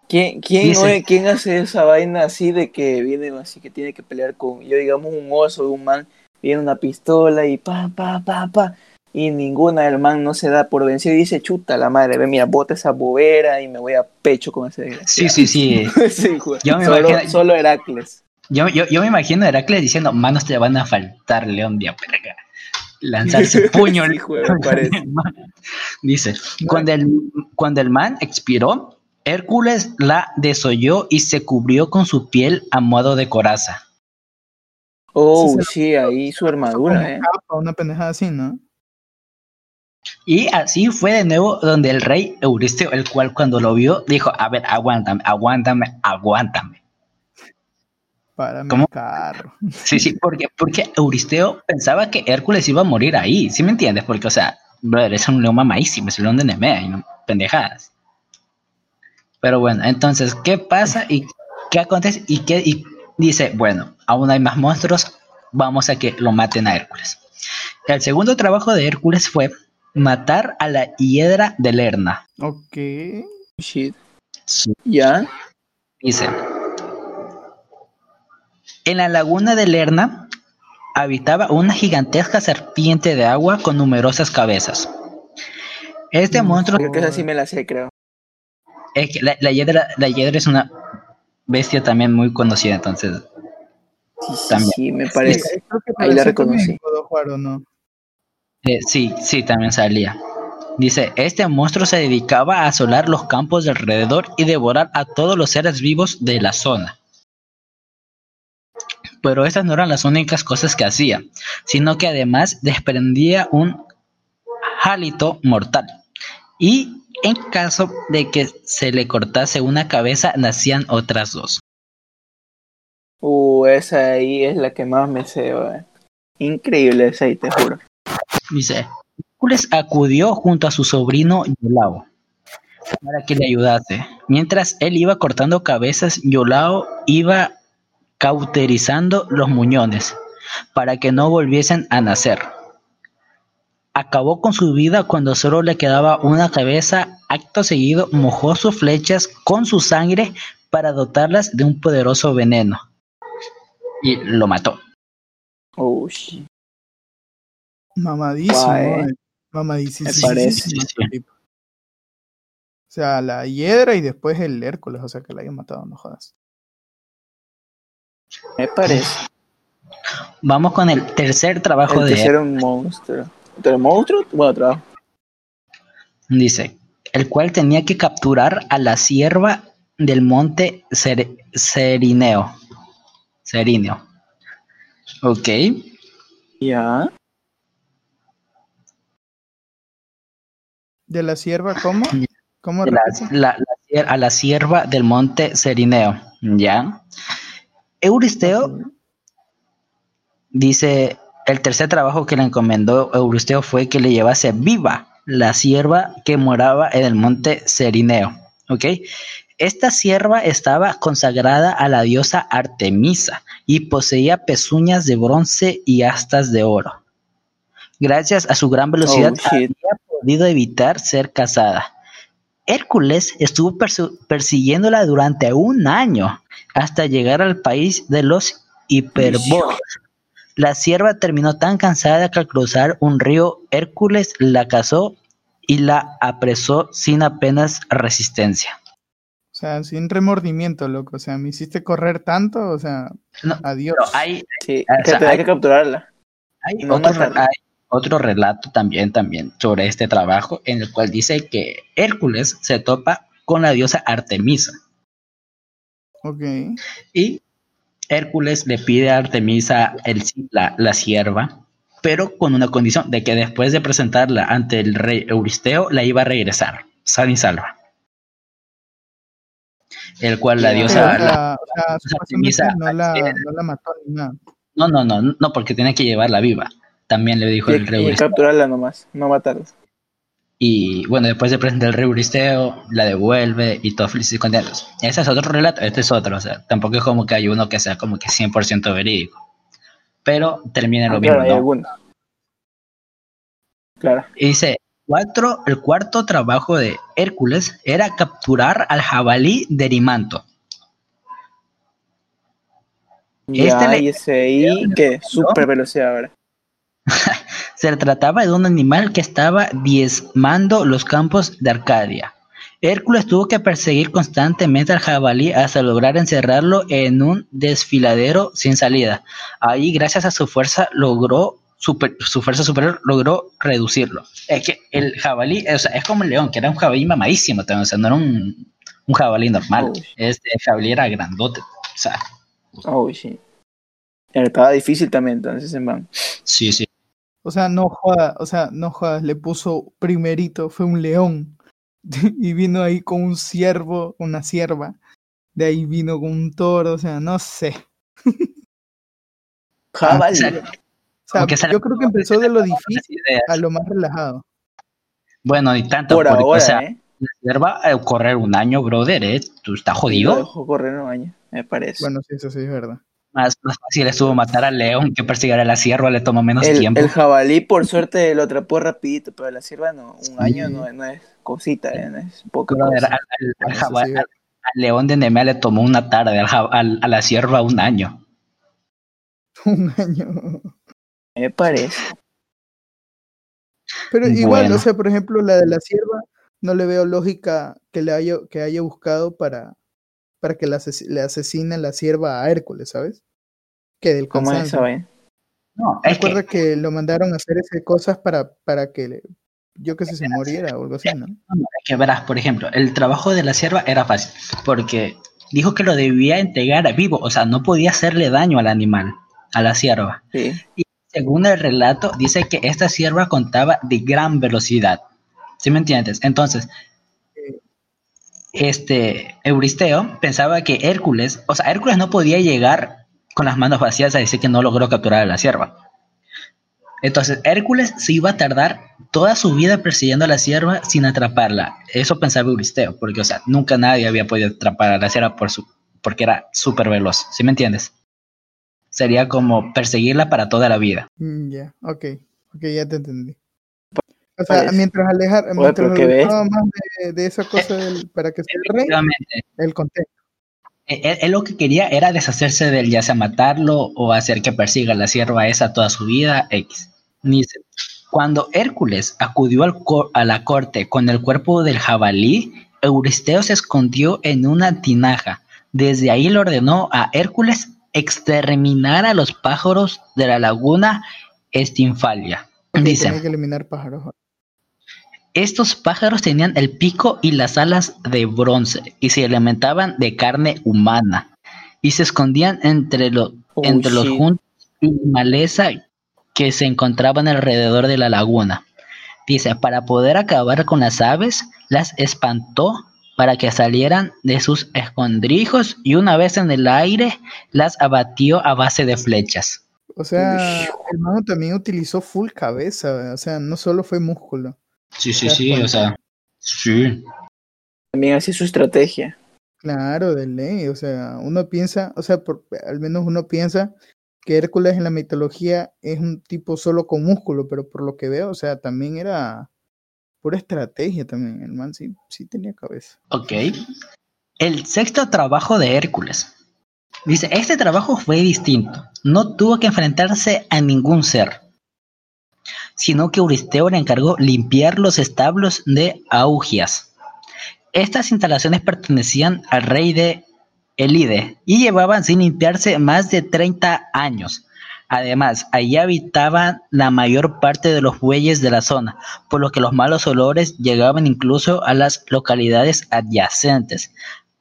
¿Quién, quién, Dice- oye, ¿Quién hace esa vaina así de que viene así que tiene que pelear con, yo digamos, un oso, un man, viene una pistola y pa, pa, pa, pa, y ninguna del man no se da por vencido y dice, chuta la madre, ve, mira, bota esa bobera y me voy a pecho con ese Sí, sí, sí. sí. Yo me solo, imagino- solo Heracles. Yo, yo, yo me imagino a Heracles diciendo, manos te van a faltar, león de. Lanzarse puño. Sí, parece. Dice, cuando el, cuando el man expiró, Hércules la desolló y se cubrió con su piel a modo de coraza. Oh, Sí, ahí su armadura, eh. capa, una pendejada así, ¿no? Y así fue de nuevo donde el rey Euristeo, el cual cuando lo vio, dijo, a ver, aguántame, aguántame, aguántame. Para mi carro. Sí, sí, porque, porque Euristeo pensaba que Hércules iba a morir ahí, ¿sí me entiendes? Porque, o sea, brother, es un león mamadísimo, es el león de Nemea, y no pendejadas. Pero bueno, entonces, ¿qué pasa y qué acontece? Y qué y dice, bueno, aún hay más monstruos, vamos a que lo maten a Hércules. El segundo trabajo de Hércules fue matar a la hiedra de Lerna. Ok. Shit. ¿Ya? Dice, en la laguna de Lerna habitaba una gigantesca serpiente de agua con numerosas cabezas. Este No monstruo, Creo que esa sí me la sé, creo. es que la, la hiedra, la hiedra es una bestia también muy conocida, entonces, Sí, sí, También. sí, me Sí, parece. creo que Ahí la reconocí. ¿o no? Eh, sí, sí, también salía. Dice, este monstruo se dedicaba a asolar los campos de alrededor y devorar a todos los seres vivos de la zona. Pero estas no eran las únicas cosas que hacía, sino que además desprendía un hálito mortal. Y en caso de que se le cortase una cabeza, nacían otras dos. Uh, esa ahí es la que más me sé. Increíble esa ahí, te juro. Dice, Hércules acudió junto a su sobrino Yolao para que le ayudase. Mientras él iba cortando cabezas, Yolao iba cauterizando los muñones para que no volviesen a nacer. Acabó con su vida cuando solo le quedaba una cabeza. Acto seguido mojó sus flechas con su sangre para dotarlas de un poderoso veneno. Y lo mató. Oh. Mamadísimo. Guay. eh. Mamadísimo. Me parece. O sea, la hiedra y después el Hércules, o sea, que la hayan matado, no jodas. Me parece. Vamos con el tercer trabajo El de tercero un monstruo. ¿Pero monstruo? Bueno, trabajo. Dice, el cual tenía que capturar a la sierva del monte Cer- Cerineo. Cerineo. Ok. Ya. ¿De la sierva cómo? ¿Cómo la- la- la a la sierva del monte Cerineo. ¿Ya? Euristeo dice, el tercer trabajo que le encomendó Euristeo fue que le llevase viva la sierva que moraba en el monte Cerineo. ¿Ok? Esta sierva estaba consagrada a la diosa Artemisa y poseía pezuñas de bronce y astas de oro. Gracias a su gran velocidad Oh, había podido evitar ser casada. Hércules estuvo persiguiéndola durante un año hasta llegar al país de los hiperbóreos. La sierva terminó tan cansada que al cruzar un río, Hércules la cazó y la apresó sin apenas resistencia. O sea, sin remordimiento, loco. O sea, me hiciste correr tanto, o sea, No, adiós. pero hay, Sí, O que sea, tenía hay- que capturarla. hay No otro, matarla. hay otro relato también, también sobre este trabajo en el cual dice que Hércules se topa con la diosa Artemisa Ok. y Hércules le pide a Artemisa el, la, la sierva, pero con una condición de que después de presentarla ante el rey Euristeo la iba a regresar, sana y salva. El cual la diosa... la- Artemisa no la, accede. no la mató ni nada. no, no, no, no, porque tiene que llevarla viva. También le dijo Y, el rey y capturarla nomás, no matarla. Y bueno, después de presentar el rey Euristeo, la devuelve y todos felices y contentos. Ese es otro relato, este es otro. O sea, tampoco es como que hay uno que sea como que 100% verídico. Pero termina en lo Ah, claro, mismo, hay ¿no? alguno. Claro. Y dice, cuatro, el cuarto trabajo de Hércules era capturar al jabalí de Erimanto. Ya, Este le- y ese ahí, que super velocidad ahora. Se trataba de un animal que estaba diezmando los campos de Arcadia. Hércules tuvo que perseguir constantemente al jabalí hasta lograr encerrarlo en un desfiladero sin salida. Ahí, gracias a su fuerza, logró super- su fuerza superior logró reducirlo. Es que el jabalí, o sea, es como el león, que era un jabalí mamadísimo, también, o sea, no era un, un jabalí normal. Este jabalí era grandote. O sea, Oh, sí. Estaba difícil también, entonces, en van. sí, sí. O sea, no jodas, o sea, no jodas, le puso primerito, fue un león. Y vino ahí con un ciervo, una sierva. De ahí vino con un toro, o sea, no sé. Jabalí. O sea, O sea, yo creo que empezó de lo difícil a lo más relajado. Bueno, ni tanto. Por porque, ahora, o sea, ¿eh? la sierva eh, correr un año, brother, ¿eh? Tú estás jodido. correr un año, me parece. Bueno, sí, eso sí es verdad. Más, más fácil estuvo matar al león que perseguir a la sierva, le tomó menos el, tiempo. el jabalí, por suerte, lo atrapó rapidito, pero la sierva no. Un Sí. año no, no es cosita, ¿eh? no es poca cosa. al, al- al Eso jabal- sí. al- al león de Nemea le tomó una tarde, al ja- al- a la sierva un año. Un año. Me parece. Pero igual, Bueno. o sea, por ejemplo, la de la sierva, no le veo lógica que le haya, que haya buscado para, para que le, ases- le asesine la sierva a Hércules, ¿sabes? Que del ¿Cómo es esa vaina? No, es Recuerda que, que... lo mandaron a hacer esas cosas para, para que, le- yo que sé, se muriera o algo así, ¿no? no, es que verás, por ejemplo, el trabajo de la sierva era fácil, porque dijo que lo debía entregar vivo, o sea, no podía hacerle daño al animal, a la sierva. Sí. Según el relato, dice que esta sierva contaba de gran velocidad. ¿Sí me entiendes? Entonces, este Euristeo pensaba que Hércules, o sea, Hércules no podía llegar con las manos vacías a decir que no logró capturar a la sierva. Entonces Hércules se iba a tardar toda su vida persiguiendo a la sierva sin atraparla. Eso pensaba Euristeo, porque, o sea, nunca nadie había podido atrapar a la sierva por su, porque era súper veloz. ¿Sí me entiendes? Sería como perseguirla para toda la vida. Mm, Ya, ok, ok, ya te entendí. O Parece. sea, mientras alejar, Oye, mientras más de, de esa cosa del, para que el rey, el contexto. Él, él- él lo que quería era deshacerse de él, ya sea matarlo o hacer que persiga a la sierva esa toda su vida, X. Dice, cuando Hércules acudió al a la corte con el cuerpo del jabalí, Euristeo se escondió en una tinaja. Desde ahí le ordenó a Hércules exterminar a los pájaros de la laguna Estinfalia. Dice, que eliminar pájaros. Estos pájaros tenían el pico y las alas de bronce y se alimentaban de carne humana y se escondían entre, lo- Oh, entre los juntos y maleza que se encontraban alrededor de la laguna. Dice, para poder acabar con las aves, las espantó para que salieran de sus escondrijos y una vez en el aire las abatió a base de flechas. O sea, el mano también utilizó full cabeza, o sea, no solo fue músculo. Sí, sí, sí, o sea, sí. También así su estrategia. Claro, de ley, o sea, uno piensa, o sea, por- al menos uno piensa que Hércules en la mitología es un tipo solo con músculo, pero por lo que veo, o sea, también era pura estrategia también, el man sí, sí tenía cabeza. Ok. El sexto trabajo de Hércules. Dice, este trabajo fue distinto. No tuvo que enfrentarse a ningún ser, sino que Euristeo le encargó limpiar los establos de Augias. Estas instalaciones pertenecían al rey de Elide y llevaban sin limpiarse más de 30 años. Además, allí habitaban la mayor parte de los bueyes de la zona, por lo que los malos olores llegaban incluso a las localidades adyacentes.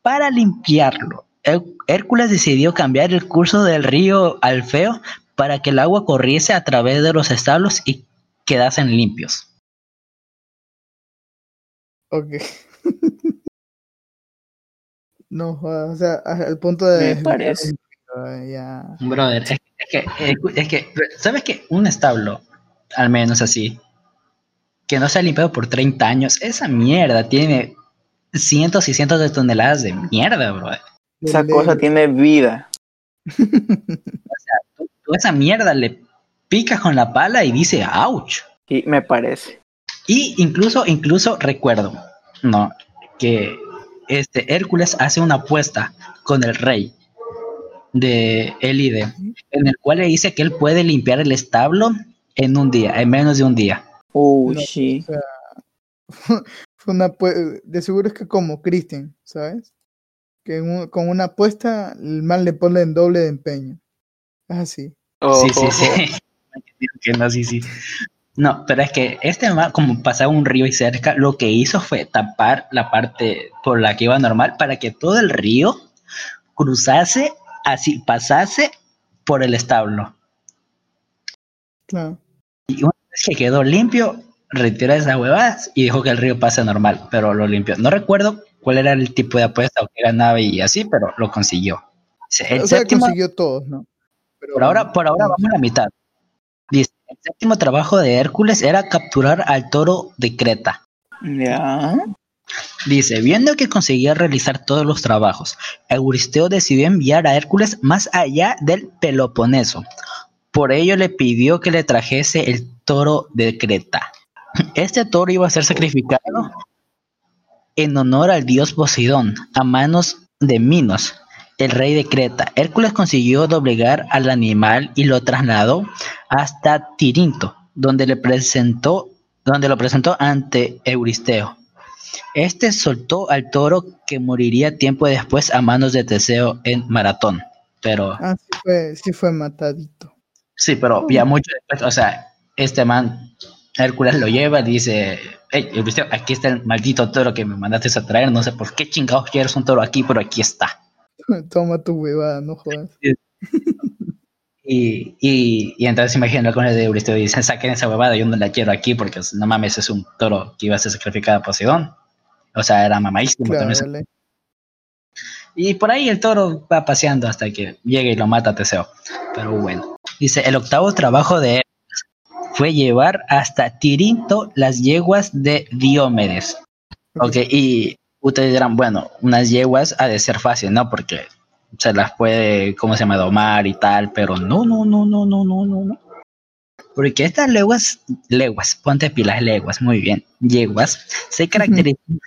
Para limpiarlo, Hé- Hércules decidió cambiar el curso del río Alfeo para que el agua corriese a través de los establos y quedasen limpios. Ok. no, o sea, al punto de... Me parece. río, ya. Brother, es, es que, es que, ¿sabes qué? Un establo, al menos así, que no se ha limpiado por 30 años, esa mierda tiene cientos y cientos de toneladas de mierda, brother. De Esa cosa tiene vida. Tú, tú esa mierda le picas con la pala y dice, ouch. Y me parece. Y incluso, incluso recuerdo, no, que este Hércules hace una apuesta con el rey de Elide, en el cual le dice que él puede limpiar el establo en un día, en menos de un día. Uh, No, sí. O sea, fue una de seguro es que como Christian, ¿sabes? Que un- con una apuesta el man le pone en doble de empeño. Es así. Sí, sí, Ojo. sí. Que no, sí, sí. No, pero es que este ma- como pasaba un río y cerca, lo que hizo fue tapar la parte por la que iba normal para que todo el río cruzase, así, pasase por el establo. Claro. Y una vez que quedó limpio, retiró esas huevadas y dejó que el río pase normal, pero lo limpió. No recuerdo cuál era el tipo de apuesta o qué ganaba y así, pero lo consiguió. El o sea, séptimo, consiguió todos, ¿no? Pero, por ahora, por ahora vamos a la mitad. Séptimo trabajo de Hércules era capturar al toro de Creta. Ya. Dice, viendo que conseguía realizar todos los trabajos, Euristeo decidió enviar a Hércules más allá del Peloponeso. Por ello le pidió que le trajese el toro de Creta. Este toro iba a ser sacrificado en honor al dios Poseidón a manos de Minos, el rey de Creta. Hércules consiguió doblegar al animal y lo trasladó hasta Tirinto, donde le presentó, donde lo presentó ante Euristeo. Este soltó al toro que moriría tiempo después a manos de Teseo en Maratón. Pero Ah, sí fue, sí fue matadito. sí, pero ya mucho después, o sea, este man, Hércules lo lleva dice, hey, Euristeo, aquí está el maldito toro que me mandaste a traer, no sé por qué chingados quieres un toro aquí, pero aquí está. Toma tu huevada, no jodas. Y, y, y entonces imagina con el de Euristeo y dice, saquen esa huevada, yo no la quiero aquí porque no mames, es un toro que iba a ser sacrificado a Poseidón. O sea, era mamadísimo Claro, también. dale. Y por ahí el toro va paseando hasta que llega y lo mata a Teseo. Pero bueno. Dice, el octavo trabajo de Hércules fue llevar hasta Tirinto las yeguas de Diomedes. Ok, y ustedes dirán, bueno, unas yeguas ha de ser fácil, ¿no? Porque se las puede, ¿cómo se llama?, domar y tal, pero no, no, no, no, no, no, no, no. Porque estas leguas, leguas, ponte pilas, leguas, muy bien, yeguas, se caracterizan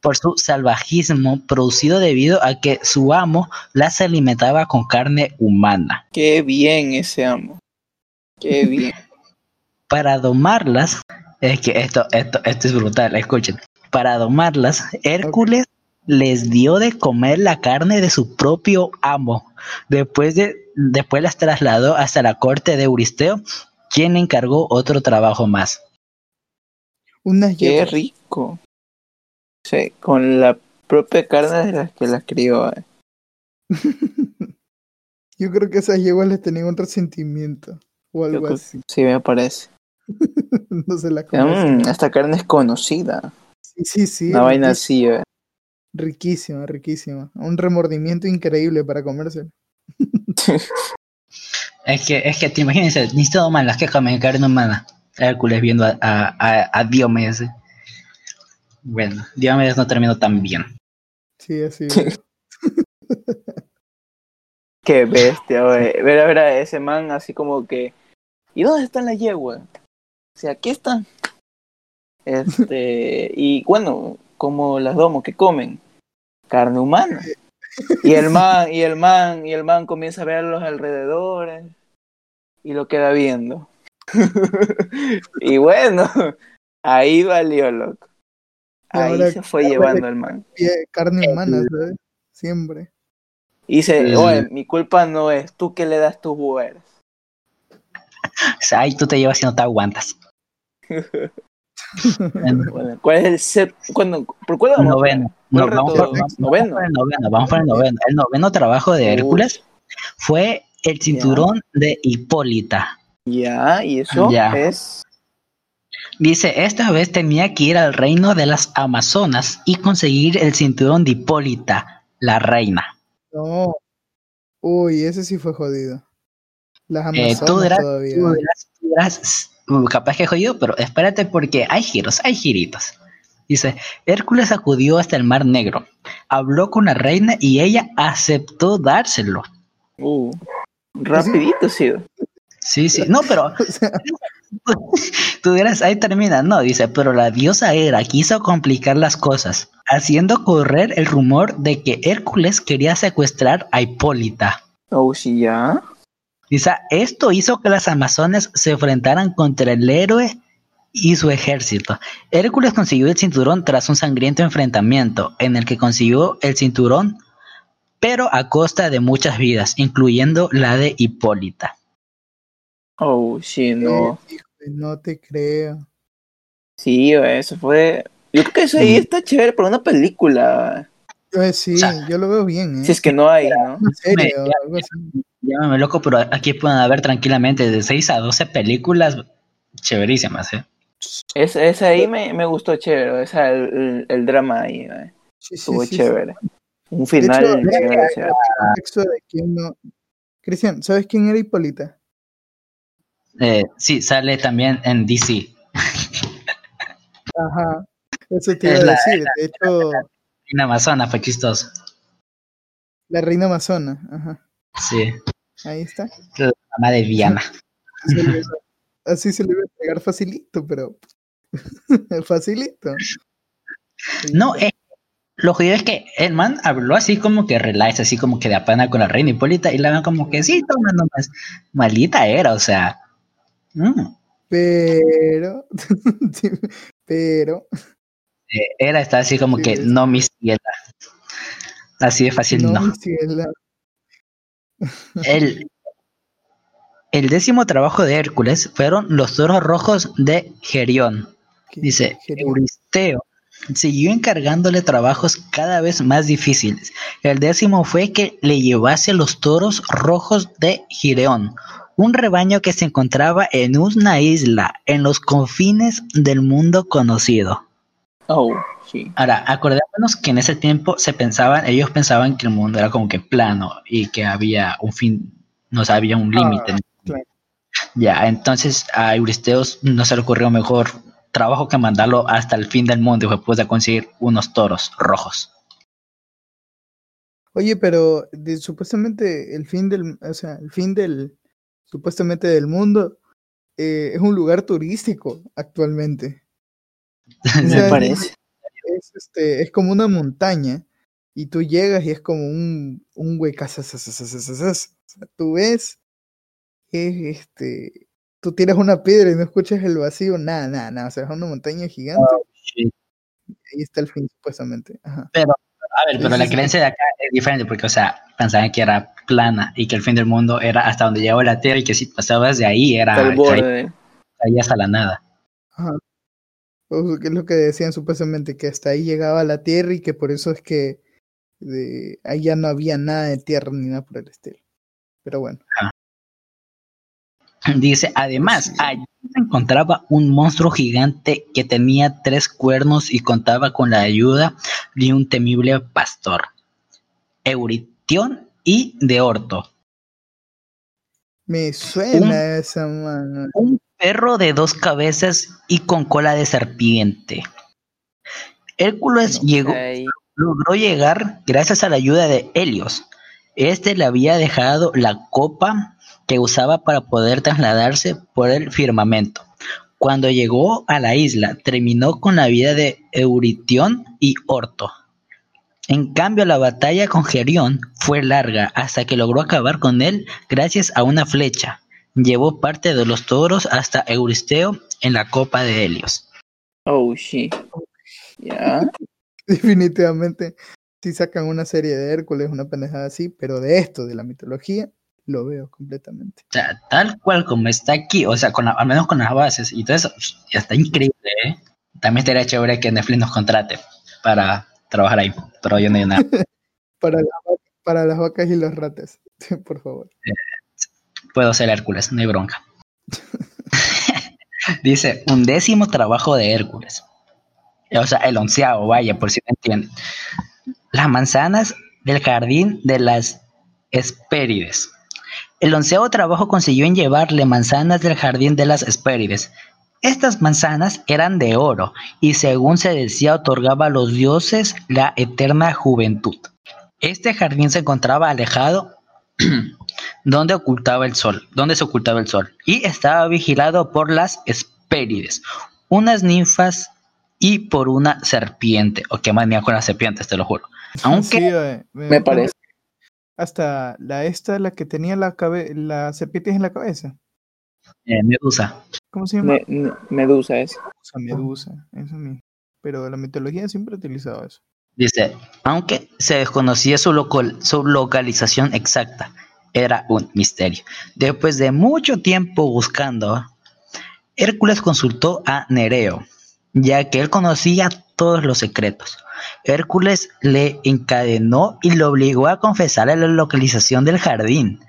por su salvajismo producido debido a que su amo las alimentaba con carne humana. Qué bien ese amo. Qué bien. Para domarlas, es que esto, esto, esto es brutal, escuchen. Para domarlas, Hércules les dio de comer la carne de su propio amo. Después, de, después las trasladó hasta la corte de Euristeo, quien le encargó otro trabajo más. Unas Qué yeguas. rico. Sí, con la propia carne de las que las crió. eh. Yo creo que esas yeguas les tenían un resentimiento o algo creo- así. Sí, me parece. no se la. Mm, esta carne es conocida. Sí, sí, sí. Una vaina riquísima, así, eh. riquísima, riquísima. Un remordimiento increíble para comerse. Es que, es que te imagínense, necesito domar las que comen carne humana. Hércules viendo a, a, a- a Diomedes. Bueno, Diomedes no terminó tan bien. Sí, así. es. Qué bestia, güey. Ver a ver a ese man así como que. ¿Y dónde están las yeguas? O sea, aquí están. Este. Y bueno, como las domos que comen. Carne humana. Y el man, y el man, y el man comienza a ver a los alrededores. Y lo queda viendo. y bueno, ahí valió, loco. Ahí ahora- se fue llevando el man. Pie- Carne humana, ¿sabes? Siempre. Y dice, El- oye, mi culpa no es tú que le das tus buenas. O sea, ay, tú te llevas y no te aguantas. Bueno, Bueno, ¿cuál es el set? ¿Cuándo? ¿Por cuál vamos? noveno. ¿Cuál No, vamos, reto? por, vamos ¿Noveno? por el noveno. Vamos por el noveno. El noveno trabajo de Hércules fue el cinturón de Hipólita. Ya, y eso Ya. es. Dice, esta vez tenía que ir al reino de las Amazonas y conseguir el cinturón de Hipólita, la reina. No. Uy, ese sí fue jodido. Las Eh, Amazonas tú dirás, todavía. tú dirás- tú dirás, "Uh, capaz que jodido, pero espérate porque hay giros, hay giritos. Dice, Hércules acudió hasta el Mar Negro, habló con la reina y ella aceptó dárselo. Uh, rapidito, sí. Sí, sí, no, pero tú dirás, ahí termina, no, dice, pero la diosa Hera quiso complicar las cosas, haciendo correr el rumor de que Hércules quería secuestrar a Hipólita. Oh, sí, ya. Dice, esto hizo que las amazonas se enfrentaran contra el héroe y su ejército. Hércules consiguió el cinturón tras un sangriento enfrentamiento, en el que consiguió el cinturón, pero a costa de muchas vidas, incluyendo la de Hipólita. Oh, sí, no. eh, híjole, no te creo. Sí, eso fue. Yo creo que eso ahí está chévere para una película. Eh, sí, O sea, yo lo veo bien, ¿eh? Si es que no hay, ¿no? Una serie me- o algo así. Llámame loco, pero aquí pueden haber tranquilamente de 6 a 12 películas chéverísimas, ¿eh? Es, esa ahí me, me gustó chévere. Esa, el, el, el drama ahí, eh. Sí, sí, estuvo sí, sí. chévere. Un final hecho, chévere, chévere. Contexto de quién no. Cristian, ¿sabes quién era Hipólita? Eh, sí, sale también en DC. Ajá. Eso te iba Es a la- decir. De hecho, En Amazona fue chistoso. la reina amazona. Ajá. Sí, Ahí está. la mamá de le- así se le iba a pegar facilito, pero. facilito. No, eh, lo jodido es que el man habló así como que relax, así como que de apana con la reina Hipólita, y la van como que sí, toma nomás. Malita era, o sea. mm, Pero. pero. eh, era está así como Sí, que no mi ciela. Así de fácil, No, no. mi ciela. El, el décimo trabajo de Hércules fueron los toros rojos de Gerión. Dice. Euristeo siguió encargándole trabajos cada vez más difíciles. El décimo fue que le llevase los toros rojos de Gireón, un rebaño que se encontraba en una isla en los confines del mundo conocido. Oh, sí. Ahora, acordémonos que en ese tiempo se pensaban, ellos pensaban que el mundo era como que plano y que había un fin, no o sea, había un límite. claro. Ya, entonces a Euristeos no se le ocurrió mejor trabajo que mandarlo hasta el fin del mundo y después de conseguir unos toros rojos. Oye, pero de- supuestamente el fin del, o sea, el fin del, supuestamente del mundo, eh, es un lugar turístico actualmente. Me sea, parece. Es, este, es como una montaña y tú llegas y es como un, un sea, tú ves, es este, tú tiras una piedra y no escuchas el vacío, nada, nada, nada. O sea, es una montaña gigante y ahí está el fin supuestamente. Ajá. A ver, Sí, pero sí, la sí. creencia de acá es diferente porque, o sea, pensaban que era plana y que el fin del mundo era hasta donde llegaba la Tierra y que si pasabas de ahí era Hasta el borde. caías a la nada. Ajá. Que es lo que decían supuestamente, que hasta ahí llegaba la tierra y que por eso es que de, ahí ya no había nada de tierra ni nada por el estilo. Pero bueno, Dice, además, Sí. allí se encontraba un monstruo gigante que tenía tres cuernos y contaba con la ayuda de un temible pastor, Euritión y de Orto, me suena esa mano. un perro de dos cabezas y con cola de serpiente. Hércules llegó, logró llegar gracias a la ayuda de Helios. Este le había dejado la copa que usaba para poder trasladarse por el firmamento. Cuando llegó a la isla, terminó con la vida de Euritión y Orto. En cambio, la batalla con Gerión fue larga hasta que logró acabar con él gracias a una flecha. Llevó parte de los toros hasta Euristeo en la copa de Helios. Oh, shit. Ya. Definitivamente, si sacan una serie de Hércules, una pendejada así, pero de esto, de la mitología, lo veo completamente. O sea, tal cual como está aquí, o sea, con la- al menos con las bases y todo eso, ya está increíble, ¿eh? También estaría chévere que Netflix nos contrate para trabajar ahí, pero yo no hay nada. Para, la para las vacas y los ratas, por favor. Puedo ser Hércules, no hay bronca. Dice, un décimo trabajo de Hércules. O sea, el onceavo, vaya, por si no entienden. Las manzanas del jardín de las Hespérides. El onceavo trabajo consiguió en llevarle manzanas del jardín de las Hespérides. Estas manzanas eran de oro y según se decía otorgaba a los dioses la eterna juventud. Este jardín se encontraba alejado donde ocultaba el sol, donde se ocultaba el sol, y estaba vigilado por las Hespérides, unas ninfas y por una serpiente, o que más con las serpientes, te lo juro. Aunque Sí, eh, Me parece. Hasta la esta, la que tenía la cabe la serpiente en la cabeza. eh, Medusa, ¿Cómo se llama? Me- me- Medusa es. Medusa, Medusa, eso mismo. Pero la mitología siempre ha utilizado eso. dice, aunque se desconocía su, local- su localización exacta, era un misterio. Después de mucho tiempo buscando, Hércules consultó a Nereo, ya que él conocía todos los secretos. Hércules le encadenó y lo obligó a confesar la localización del jardín.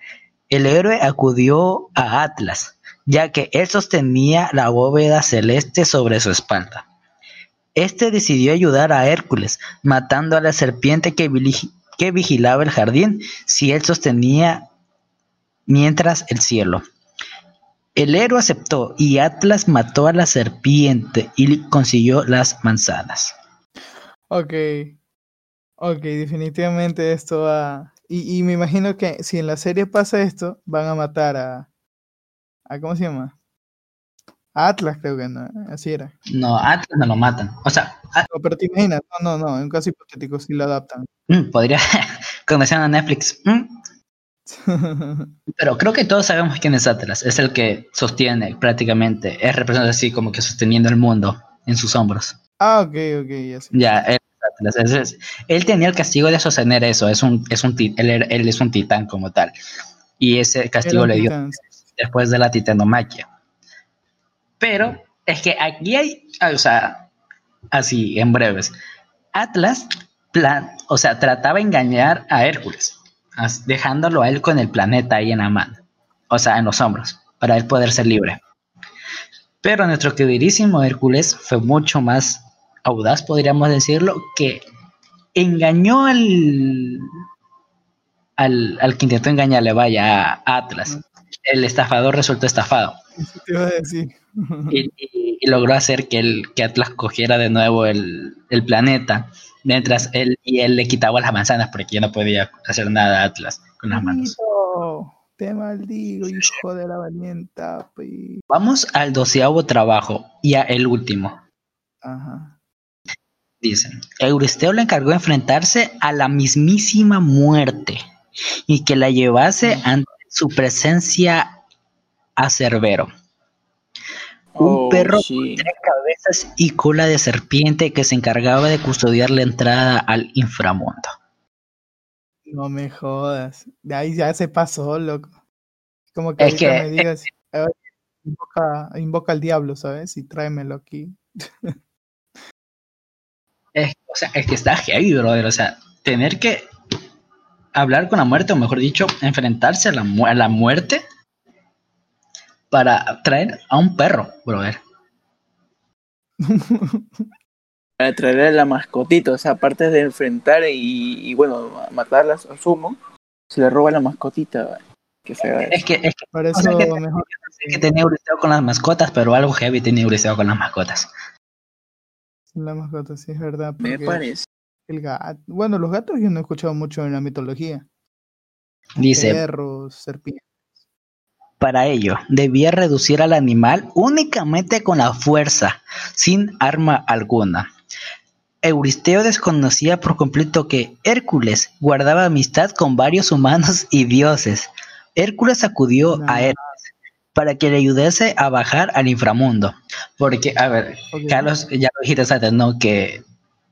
El héroe acudió a Atlas, ya que él sostenía la bóveda celeste sobre su espalda. Este decidió ayudar a Hércules, matando a la serpiente que, que vigilaba el jardín si él sostenía mientras el cielo. El héroe aceptó y Atlas mató a la serpiente y consiguió las manzanas. Ok. Ok, definitivamente esto va. Y, y me imagino que si en la serie pasa esto, van a matar a. a ¿Cómo se llama? A Atlas, creo que no. Así era. No, Atlas no lo matan. O sea, a- No, pero te imaginas, no, no, no, en un caso hipotético, si lo adaptan. mm, podría conocer a Netflix. mm, Pero creo que todos sabemos quién es Atlas. Es el que sostiene prácticamente, es representado así como que sosteniendo el mundo en sus hombros. ah, ok, ok, ya sé. Ya, él, Atlas. Es- él tenía el castigo de sostener eso. Es un, es un, él, es un titán como tal. Y ese castigo le dio titán. después de la titanomaquia. Pero es que aquí hay, ah, o sea, así en breves, Atlas, plan, o sea, trataba de engañar a Hércules, dejándolo a él con el planeta ahí en la mano, o sea, en los hombros, para él poder ser libre. Pero nuestro queridísimo Hércules fue mucho más audaz, podríamos decirlo, que engañó al, al, al que intentó engañarle, vaya, a Atlas el estafador resultó estafado. Eso te iba a decir. y, y- y logró hacer que, el, que Atlas cogiera de nuevo el, el planeta, mientras él y él le quitaba las manzanas porque ya no podía hacer nada Atlas con las manos. Te maldigo, hijo de la valienta. pi. Vamos al doceavo trabajo y a el último. Ajá. Dicen, Euristeo le encargó de enfrentarse a la mismísima muerte y que la llevase ante su presencia a Cerbero. Un Oh, perro sí. tres cabezas y cola de serpiente que se encargaba de custodiar la entrada al inframundo. No me jodas. De ahí ya se pasó, loco. Como que Es que- me digas, "Ay, invoca, invoca al diablo, ¿sabes? Y tráemelo aquí. Es, o sea, es que está heavy, brother. O sea, tener que hablar con la muerte, o mejor dicho, enfrentarse a la, mu- a la muerte para traer a un perro, brother. Para traerle a la mascotita, o sea, aparte de enfrentar y, y, bueno, matarlas, asumo, se le roba la mascotita. ¿vale? Qué feo es. Que, es que, Por eso O sea que- mejor es que tenía Euristeo con las mascotas, pero algo heavy tenía Euristeo con las mascotas. la mascota, sí es verdad. Me parece. el gato. Bueno, los gatos yo no he escuchado mucho en la mitología. Dice, Perros, serpientes. Para ello, debía reducir al animal únicamente con la fuerza, sin arma alguna. Euristeo desconocía por completo que Hércules guardaba amistad con varios humanos y dioses. Hércules acudió No. a él para que le ayudase a bajar al inframundo. Porque, a ver. Carlos, ya lo dijiste antes, ¿no? Que,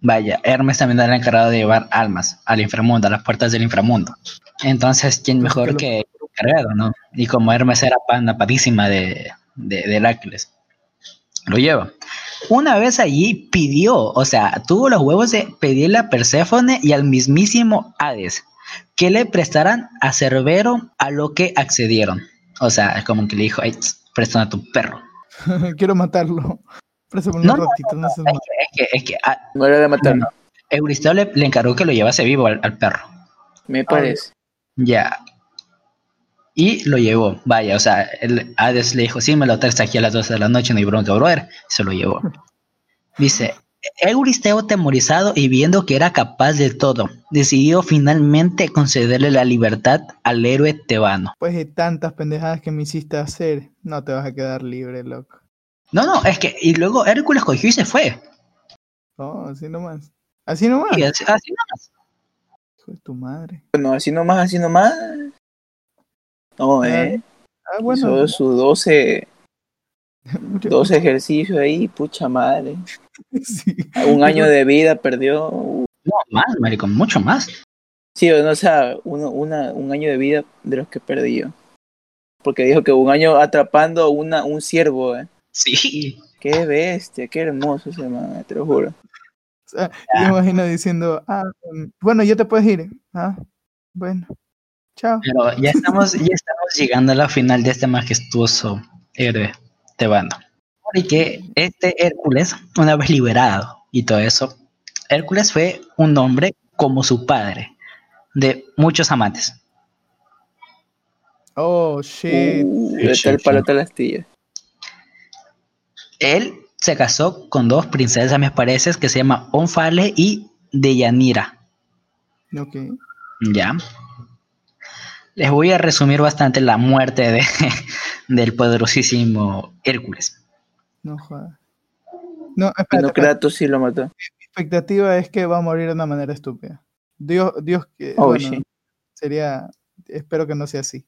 vaya, Hermes también era encargado de llevar almas al inframundo, a las puertas del inframundo. Entonces, ¿quién Entonces, mejor que encargado, no? Y como Hermes era pana padísima de, de, de Heracles, lo lleva. Una vez allí pidió, o sea, tuvo los huevos de pedirle a Perséfone y al mismísimo Hades que le prestaran a Cerbero a lo que accedieron. O sea, es como que le dijo, ay, prestan a tu perro. Quiero matarlo. Préstame un No, no, ratito, no seas Es que, es que, es que ah, No era de matarlo, Euristeo le, le encargó que lo llevase vivo al, al perro. me parece. Ya. Y lo llevó, vaya, o sea, el Hades le dijo, sí, me lo traes aquí a las 12 de la noche, no hay bronca, brother. Se lo llevó. Dice, Euristeo atemorizado y viendo que era capaz de todo, decidió finalmente concederle la libertad al héroe tebano. Pues de tantas pendejadas que me hiciste hacer, no te vas a quedar libre, loco. No, no, es que, y luego Hércules cogió y se fue. No, así nomás. Así nomás. Y así, así nomás. Hijo de tu madre. Bueno, así nomás, así nomás. No, eh. Ah, bueno. Hizo sus 12, mucho- 12 ejercicios ahí, pucha madre. sí. Un año de vida perdió. No, más, marico, mucho más. Sí, o no, o sea, uno, una, un año de vida de los que perdió. Porque dijo que un año atrapando una, un ciervo, eh. Sí. Qué bestia, qué hermoso ese man, eh, te lo juro. O sea, yo imagino diciendo, ah, um, bueno, ya te puedes ir. Ah, bueno. Chao. Pero ya estamos, ya estamos llegando a la final de este majestuoso héroe tebano. Porque este Hércules, una vez liberado y todo eso, Hércules fue un hombre como su padre, de muchos amantes. Oh, shit. Uh, sí. palo tal astilla. Él se casó con dos princesas, me parece, que se llaman Onfale y Deyanira. Ok. Ya. Les voy a resumir bastante la muerte de, del poderosísimo Hércules. No jodas. No, espérate, No. Kratos sí lo mató. Mi expectativa es que va a morir de una manera estúpida. Dios, Dios, que, Oh, bueno, shit. sería, espero que no sea así.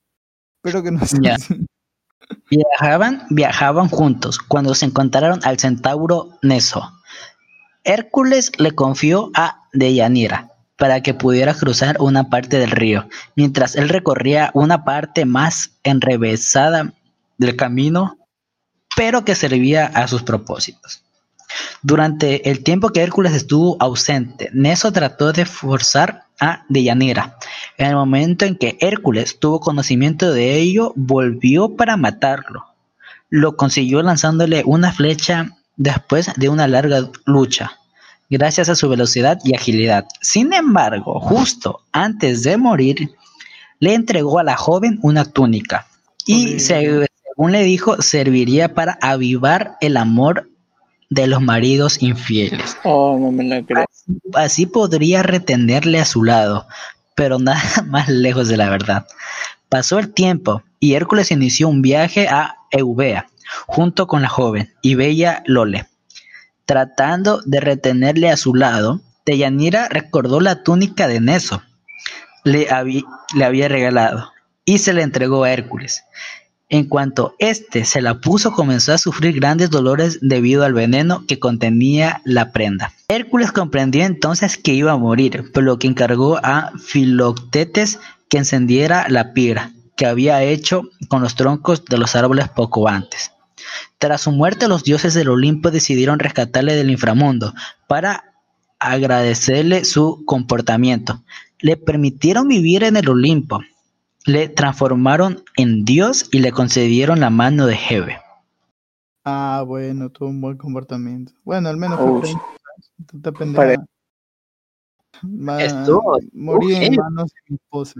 Espero que no sea Ya. así. Viajaban, viajaban juntos cuando se encontraron al centauro Neso. Hércules le confió a Deyanira para que pudiera cruzar una parte del río, mientras él recorría una parte más enrevesada del camino, pero que servía a sus propósitos. Durante el tiempo que Hércules estuvo ausente, Neso trató de forzar a Deyanira. En el momento en que Hércules tuvo conocimiento de ello, volvió para matarlo. Lo consiguió lanzándole una flecha después de una larga lucha, gracias a su velocidad y agilidad. Sin embargo, justo antes de morir, le entregó a la joven una túnica, Y se- según le dijo, serviría para avivar el amor de los maridos infieles. Oh, no me la creo. Así podría retenerle a su lado, pero nada más lejos de la verdad. Pasó el tiempo y Hércules inició un viaje a Eubea junto con la joven y bella Lole. Tratando de retenerle a su lado, Deyanira recordó la túnica de Neso le, le había regalado y se la entregó a Hércules. En cuanto éste se la puso, comenzó a sufrir grandes dolores debido al veneno que contenía la prenda. Hércules comprendió entonces que iba a morir, por lo que encargó a Filoctetes que encendiera la pira que había hecho con los troncos de los árboles poco antes. Tras su muerte, los dioses del Olimpo decidieron rescatarle del inframundo para agradecerle su comportamiento. Le permitieron vivir en el Olimpo, le transformaron en Dios y le concedieron la mano de Hebe. Ah, bueno, tuvo un buen comportamiento. Bueno, al menos Oh, fue Estuvo- morí en manos de mi esposa.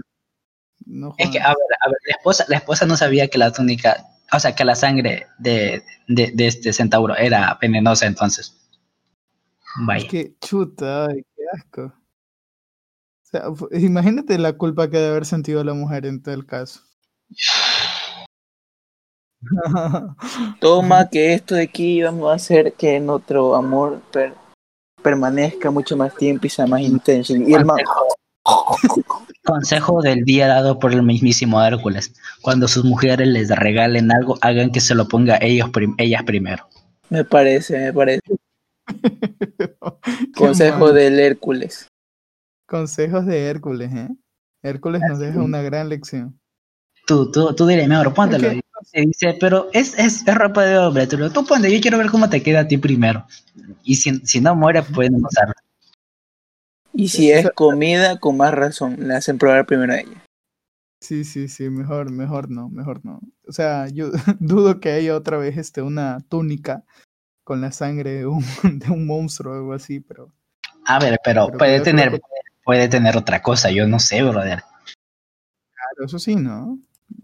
No Es que, a ver, a ver, la esposa, la esposa no sabía que la túnica, o sea, que la sangre de, de, de este centauro era venenosa entonces. Es Vaya. que chuta, ay, qué asco. O sea, imagínate la culpa que debe haber sentido la mujer en todo el caso. Toma que esto de aquí vamos a hacer que nuestro amor per- permanezca mucho más tiempo y sea más intenso. Y el man, Consejo del día dado por el mismísimo Hércules. Cuando sus mujeres les regalen algo, hagan que se lo ponga ellos prim- ellas primero. me parece, me parece. Consejo del Hércules. Consejos de Hércules, ¿eh? Hércules nos deja una gran lección. Tú, tú, tú dile, mejor póntelo. Ok. Y dice, pero es, es, es ropa de hombre, tú, lo- tú ponte, yo quiero ver cómo te queda a ti primero. Y si, si no muere, pueden usarlo. Y si es comida, con más razón, le hacen probar primero a ella. Sí, sí, sí, mejor, mejor no, mejor no. O sea, yo dudo que haya otra vez este, una túnica con la sangre de un, de un monstruo o algo así, pero A ver, pero, Pero puede tener, que- puede tener otra cosa, yo no sé, brother. claro, eso sí, ¿no?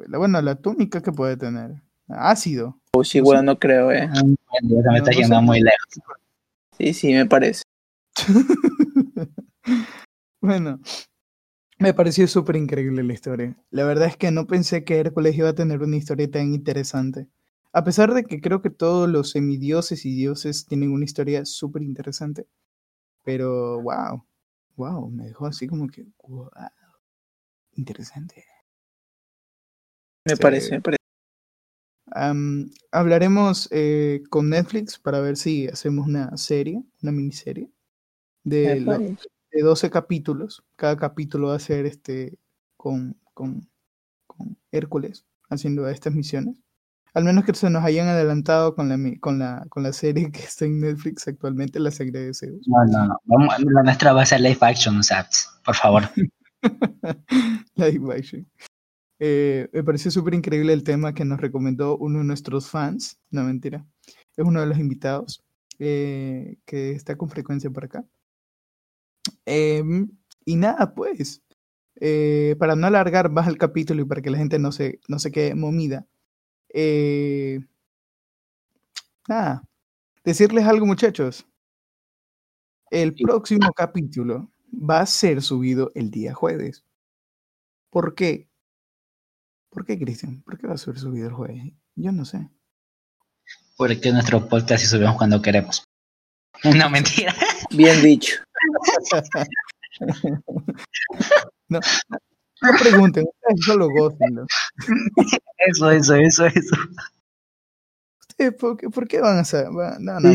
La- Bueno, la túnica que puede tener. Ácido. O si igual no creo, eh. Bueno, ya se me No, está no yendo sé. muy lejos. Sí, sí, me parece. bueno, me pareció súper increíble la historia. La verdad es que no pensé que Hércules iba a tener una historia tan interesante. A pesar de que creo que todos los semidioses y dioses tienen una historia súper interesante. Pero, wow, wow, me dejó así como que, wow, interesante. Me Sí. parece, me parece. Hablaremos eh, con Netflix para ver si hacemos una serie, una miniserie de, lo-. De 12 capítulos. Cada capítulo va a ser este con, con, con Hércules haciendo estas misiones. Al menos que se nos hayan adelantado con la, con la, con la serie que está en Netflix actualmente, la serie de Zeus. No, no, no. Vamos, la nuestra va a ser live action, o sea, por favor. Live action. Eh, me pareció súper increíble el tema que nos recomendó uno de nuestros fans. No, mentira. Es uno de los invitados eh, que está con frecuencia por acá. Em, y nada, pues. eh, para no alargar más el capítulo y para que la gente no se, no se quede momida. eh, nada. Decirles algo, muchachos. El Sí. próximo capítulo va a ser subido el día jueves. ¿Por qué? ¿Por qué, Cristian? ¿Por qué va a ser subido el jueves? Yo no sé. Porque nuestro podcast y subimos cuando queremos. No, mentira. Bien dicho. No pregunten, ustedes solo gócenlo. Eso, eso, eso, eso. ¿Ustedes por qué, por qué van a saber? No, no.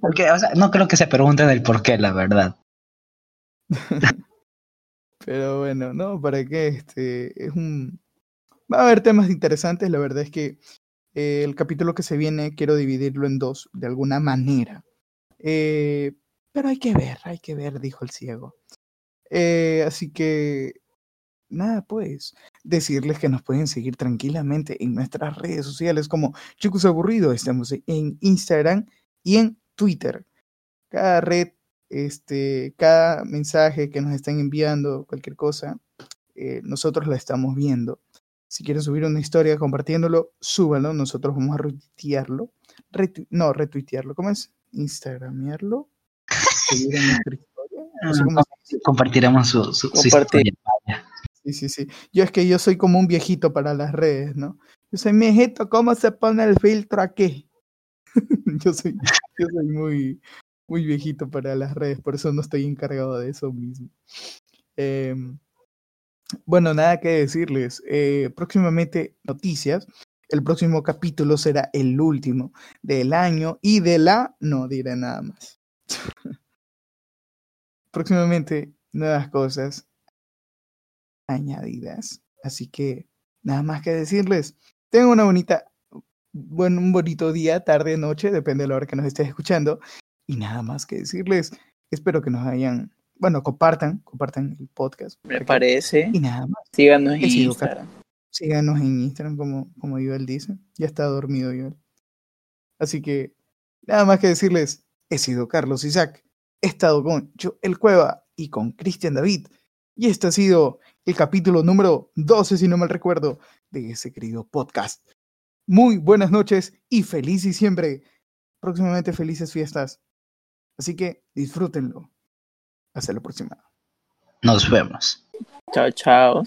Porque, o sea, no creo que se pregunten el por qué, la verdad. Pero bueno, no, para qué, este, es un... Va a haber temas interesantes, la verdad es que eh, el capítulo que se viene quiero dividirlo en dos, de alguna manera. Eh, pero hay que ver, hay que ver, dijo el ciego. Eh, así que, nada, pues, decirles que nos pueden seguir tranquilamente en nuestras redes sociales como Chicos Aburridos, estamos en Instagram y en Twitter. Cada red este, cada mensaje que nos están enviando, cualquier cosa, eh, nosotros la estamos viendo. Si quieren subir una historia compartiéndolo, súbanlo. Nosotros vamos a retuitearlo. Retu- no, retuitearlo. ¿Cómo es? Instagramearlo. Subir en nuestra historia. No sé cómo se dice. Compartiremos su, su, su Compartir. historia. Sí, sí, sí. Yo es que yo soy como un viejito para las redes, ¿no? Yo soy viejito, ¿cómo se pone el filtro aquí? yo soy, yo soy muy, muy viejito para las redes, por eso no estoy encargado de eso mismo. Em, bueno, nada que decirles. eh, próximamente noticias. El próximo capítulo será el último del año y de la... No diré nada más. próximamente nuevas cosas añadidas. Así que nada más que decirles. Tengan una bonita, bueno, un bonito día, tarde, noche, depende de la hora que nos estés escuchando. Y nada más que decirles. Espero que nos hayan, bueno, compartan, compartan el podcast. Me parece. Y nada más. Síganos en Instagram. Síganos en Instagram como, como Joel dice. Ya está dormido Joel. Así que nada más que decirles, he sido Carlos Isaac. He estado con Joel Cueva y con Cristian David. Y este ha sido el capítulo número 12, si no mal recuerdo, de ese querido podcast. Muy buenas noches y feliz diciembre. Próximamente felices fiestas. Así que disfrútenlo. Hasta la próxima. Nos vemos. Chao, chao.